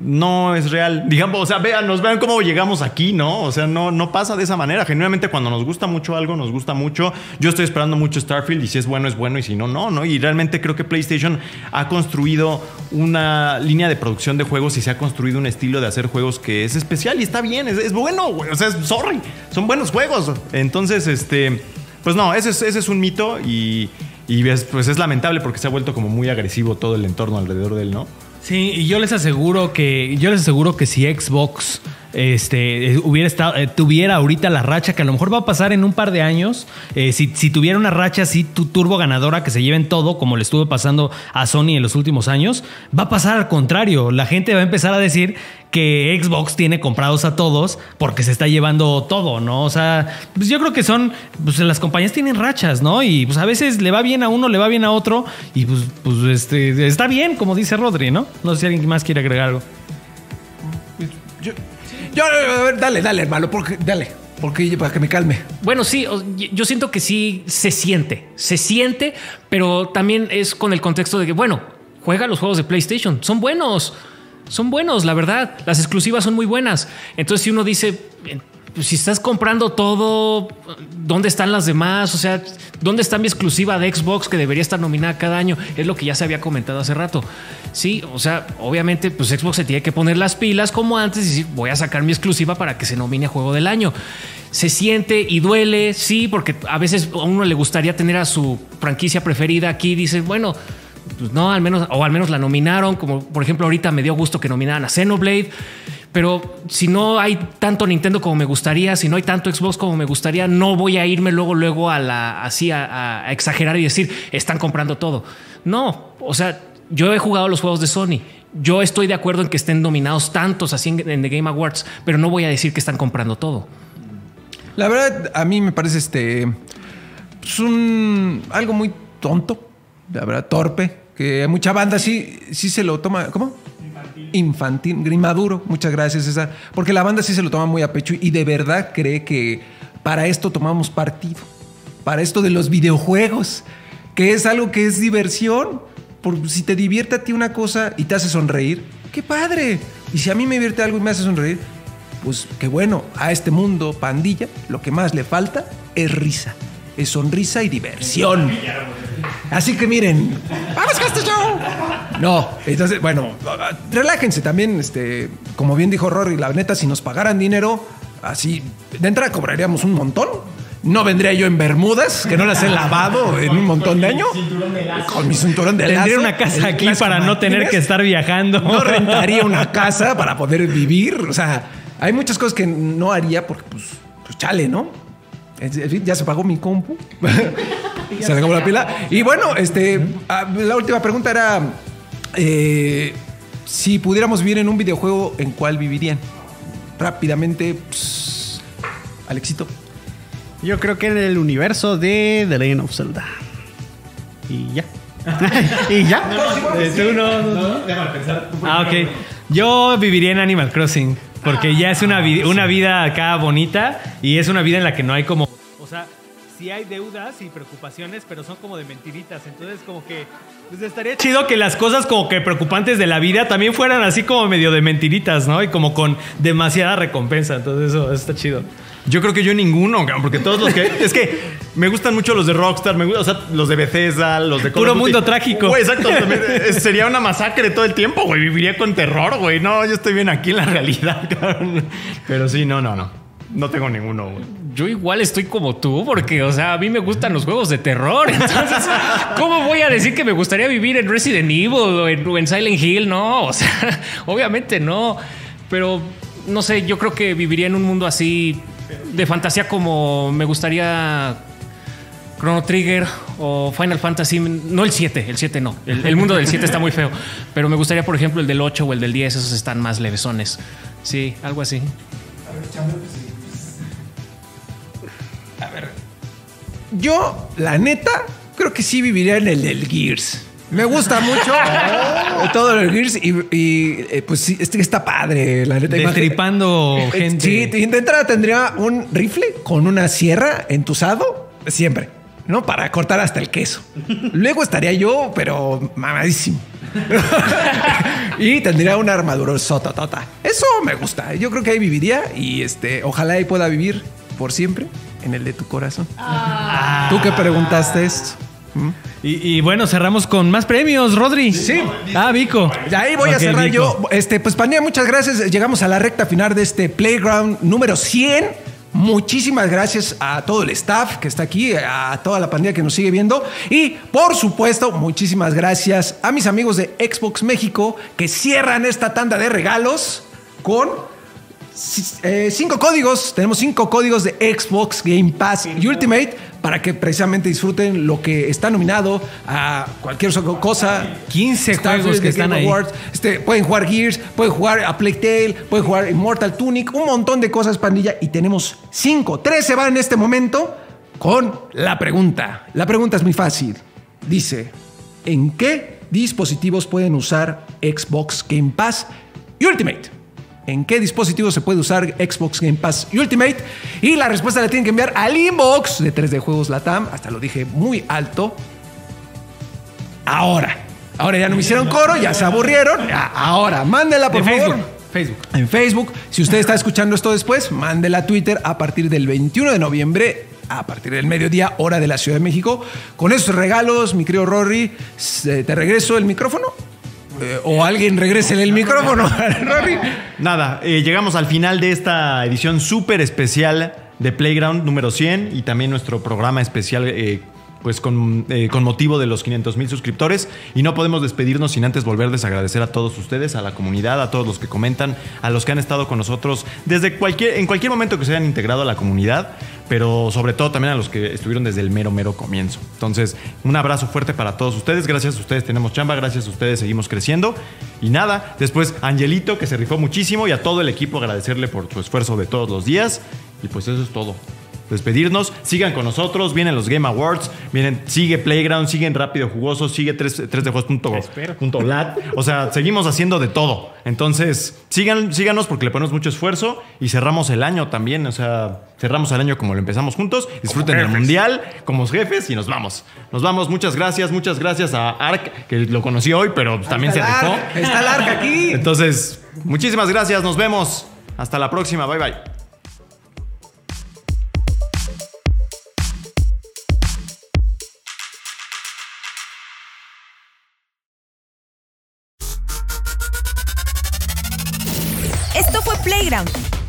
no es real. Digamos, o sea, vean, nos vean cómo llegamos aquí, ¿no? O sea, no, no pasa de esa manera. Genuinamente, cuando nos gusta mucho algo, nos gusta mucho. Yo estoy esperando mucho Starfield y si es bueno, es bueno y si no, no, ¿no? Y realmente creo que PlayStation ha construido una línea de producción de juegos y se ha construido un estilo de hacer juegos que es especial y está bien, es, es bueno, güey. O sea, es, sorry, son buenos juegos. Entonces, este, pues no, ese es, un mito y, y es, pues es lamentable porque se ha vuelto como muy agresivo todo el entorno alrededor de él, ¿no? Sí, y yo les aseguro que yo les aseguro que si Xbox este, eh, hubiera estado, eh, tuviera ahorita la racha que a lo mejor va a pasar en un par de años, eh, si, si tuviera una racha así tu turbo ganadora que se lleven todo, como le estuvo pasando a Sony en los últimos años, va a pasar al contrario. La gente va a empezar a decir que Xbox tiene comprados a todos porque se está llevando todo, ¿no? O sea, pues yo creo que son, pues las compañías tienen rachas, ¿no? Y pues a veces le va bien a uno, le va bien a otro, y pues, pues este, está bien, como dice Rodri, ¿no? No sé si alguien más quiere agregar algo. Yo, yo, a ver, dale, dale, hermano, porque, dale, porque para que me calme. Bueno, sí, yo siento que sí se siente, se siente, pero también es con el contexto de que, bueno, juega los juegos de PlayStation, son buenos, son buenos, la verdad, las exclusivas son muy buenas. Entonces, si uno dice, eh, pues, si estás comprando todo, ¿dónde están las demás? O sea, ¿dónde está mi exclusiva de Xbox que debería estar nominada cada año? Es lo que ya se había comentado hace rato. Sí, o sea, obviamente, pues Xbox se tiene que poner las pilas como antes y voy a sacar mi exclusiva para que se nomine a juego del año. Se siente y duele, sí, porque a veces a uno le gustaría tener a su franquicia preferida aquí. Dice, bueno, pues no, al menos, o al menos la nominaron, como por ejemplo ahorita me dio gusto que nominaran a Xenoblade. Pero si no hay tanto Nintendo como me gustaría, si no hay tanto Xbox como me gustaría, no voy a irme luego, luego a la así a, exagerar y decir están comprando todo. No, o sea, yo he jugado los juegos de Sony. Yo estoy de acuerdo en que estén nominados tantos así en, The Game Awards, pero no voy a decir que están comprando todo. La verdad, a mí me parece este. pues, un. algo muy tonto. La verdad, torpe. Que mucha banda sí, sí se lo toma. ¿Cómo? Infantil. Grimaduro. Muchas gracias, César. Porque la banda sí se lo toma muy a pecho y de verdad cree que para esto tomamos partido. Para esto de los videojuegos. Que es algo que es diversión. Por, si te divierte a ti una cosa y te hace sonreír, ¡qué padre! Y si a mí me divierte algo y me hace sonreír, pues qué bueno, a este mundo pandilla lo que más le falta es risa, es sonrisa y diversión. Así que miren, vamos con este show. No, entonces, bueno, relájense también, este, como bien dijo Rory, la neta, si nos pagaran dinero, así, de entrada cobraríamos un montón. No vendría yo en Bermudas, que no las he lavado en un montón de años. Con mi cinturón de Tendría lazo, una casa aquí para no tener que estar viajando. No rentaría una casa para poder vivir. O sea, hay muchas cosas que no haría porque, pues, pues chale, ¿no? Ya se pagó mi compu. se le acabó la pila. Y bueno, este, ah, la última pregunta era: eh, si pudiéramos vivir en un videojuego, ¿en cuál vivirían? Rápidamente, pues, Alexito. Yo creo que en el universo de The Legend of Zelda. Y ya. y ya. Tú no, no, Ah, ok. Yo viviría en Animal Crossing. Porque ya es una, vi- una vida acá bonita y es una vida en la que no hay como. O sea, sí hay deudas y preocupaciones, pero son como de mentiritas. Entonces, como que. Pues estaría chido que las cosas como que preocupantes de la vida también fueran así como medio de mentiritas, ¿no? Y como con demasiada recompensa. Entonces, eso, eso está chido. Yo creo que yo ninguno, porque todos los que. es que me gustan mucho los de Rockstar, me gustan, o sea, los de Bethesda, los de Call Puro mundo trágico. Güey, exacto. sería una masacre todo el tiempo, güey. Viviría con terror, güey. No, yo estoy bien aquí en la realidad, cabrón. Pero sí, no, no, no. No tengo ninguno, güey. Yo igual estoy como tú, porque, o sea, a mí me gustan los juegos de terror. Entonces, ¿cómo voy a decir que me gustaría vivir en Resident Evil o en, Silent Hill? No, o sea, obviamente no. Pero, no sé, yo creo que viviría en un mundo así de fantasía como me gustaría Chrono Trigger o Final Fantasy. No el 7, el 7 no. El, mundo del 7 está muy feo. Pero me gustaría, por ejemplo, el del 8 o el del 10. Esos están más levesones. Sí, algo así. Yo, la neta, creo que sí viviría en el del Gears. Me gusta mucho todo el Gears y, y, eh, pues sí, este está padre, la neta. Destripando Eh, gente. Sí, de entrada tendría un rifle con una sierra entusado, siempre, ¿no? Para cortar hasta el queso. Luego estaría yo, pero mamadísimo. y tendría una armadura sototota. Eso me gusta. Yo creo que ahí viviría y este, ojalá ahí pueda vivir por siempre en el de tu corazón. ¿Tú qué preguntaste esto? Y, y bueno, cerramos con más premios, Rodri. Sí. Ah, Vico. Y ahí voy a cerrar Vico. yo. Este, pues, Pandilla, muchas gracias. Llegamos a la recta final de este Playground número 100. Muchísimas gracias a todo el staff que está aquí, a toda la pandilla que nos sigue viendo. Y, por supuesto, muchísimas gracias a mis amigos de Xbox México que cierran esta tanda de regalos con eh, cinco códigos. Tenemos cinco códigos de Xbox Game Pass y Ultimate para que precisamente disfruten lo que está nominado a cualquier cosa. 15 Starfield, juegos que están Game ahí. Awards. Este, pueden jugar Gears, pueden jugar a Plague Tale, pueden jugar Immortal Tunic, un montón de cosas, pandilla. Y tenemos cinco. Tres se van en este momento con la pregunta. La pregunta es muy fácil. Dice, ¿en qué dispositivos pueden usar Xbox Game Pass y Ultimate? ¿En qué dispositivos se puede usar Xbox Game Pass y Ultimate? Y la respuesta la tienen que enviar al inbox de 3D Juegos Latam. Hasta lo dije muy alto. Ahora. Ahora ya no me hicieron coro, ya se aburrieron. Ahora, mándela por De favor. Facebook. Facebook. En Facebook. Si usted está escuchando esto después, mándela a Twitter a partir del 21 de noviembre, a partir del mediodía, hora de la Ciudad de México. Con esos regalos, mi querido Rory, ¿te regreso el micrófono? Eh, o alguien regrese el micrófono. Nada, eh, llegamos al final de esta edición súper especial de Playground número 100 y también nuestro programa especial. eh, pues con, eh, con motivo de los 500 mil suscriptores. Y no podemos despedirnos sin antes volverles a agradecer a todos ustedes, a la comunidad, a todos los que comentan, a los que han estado con nosotros desde cualquier, en cualquier momento que se hayan integrado a la comunidad, pero sobre todo también a los que estuvieron desde el mero, mero comienzo. Entonces, un abrazo fuerte para todos ustedes, gracias a ustedes tenemos chamba, gracias a ustedes seguimos creciendo. Y nada, después Angelito que se rifó muchísimo y a todo el equipo agradecerle por su esfuerzo de todos los días. Y pues eso es todo despedirnos. Sigan con nosotros, vienen los Game Awards, vienen, sigue Playground, siguen Rápido Jugoso, sigue 3, de juegos.lat. O sea, seguimos haciendo de todo. Entonces, sigan, síganos porque le ponemos mucho esfuerzo y cerramos el año también. O sea, cerramos el año como lo empezamos juntos. Disfruten el mundial como jefes y nos vamos. Nos vamos. Muchas gracias, muchas gracias a Ark, que lo conocí hoy, pero también se. Arc, Está el arca aquí. Entonces, muchísimas gracias. Nos vemos. Hasta la próxima. Bye bye.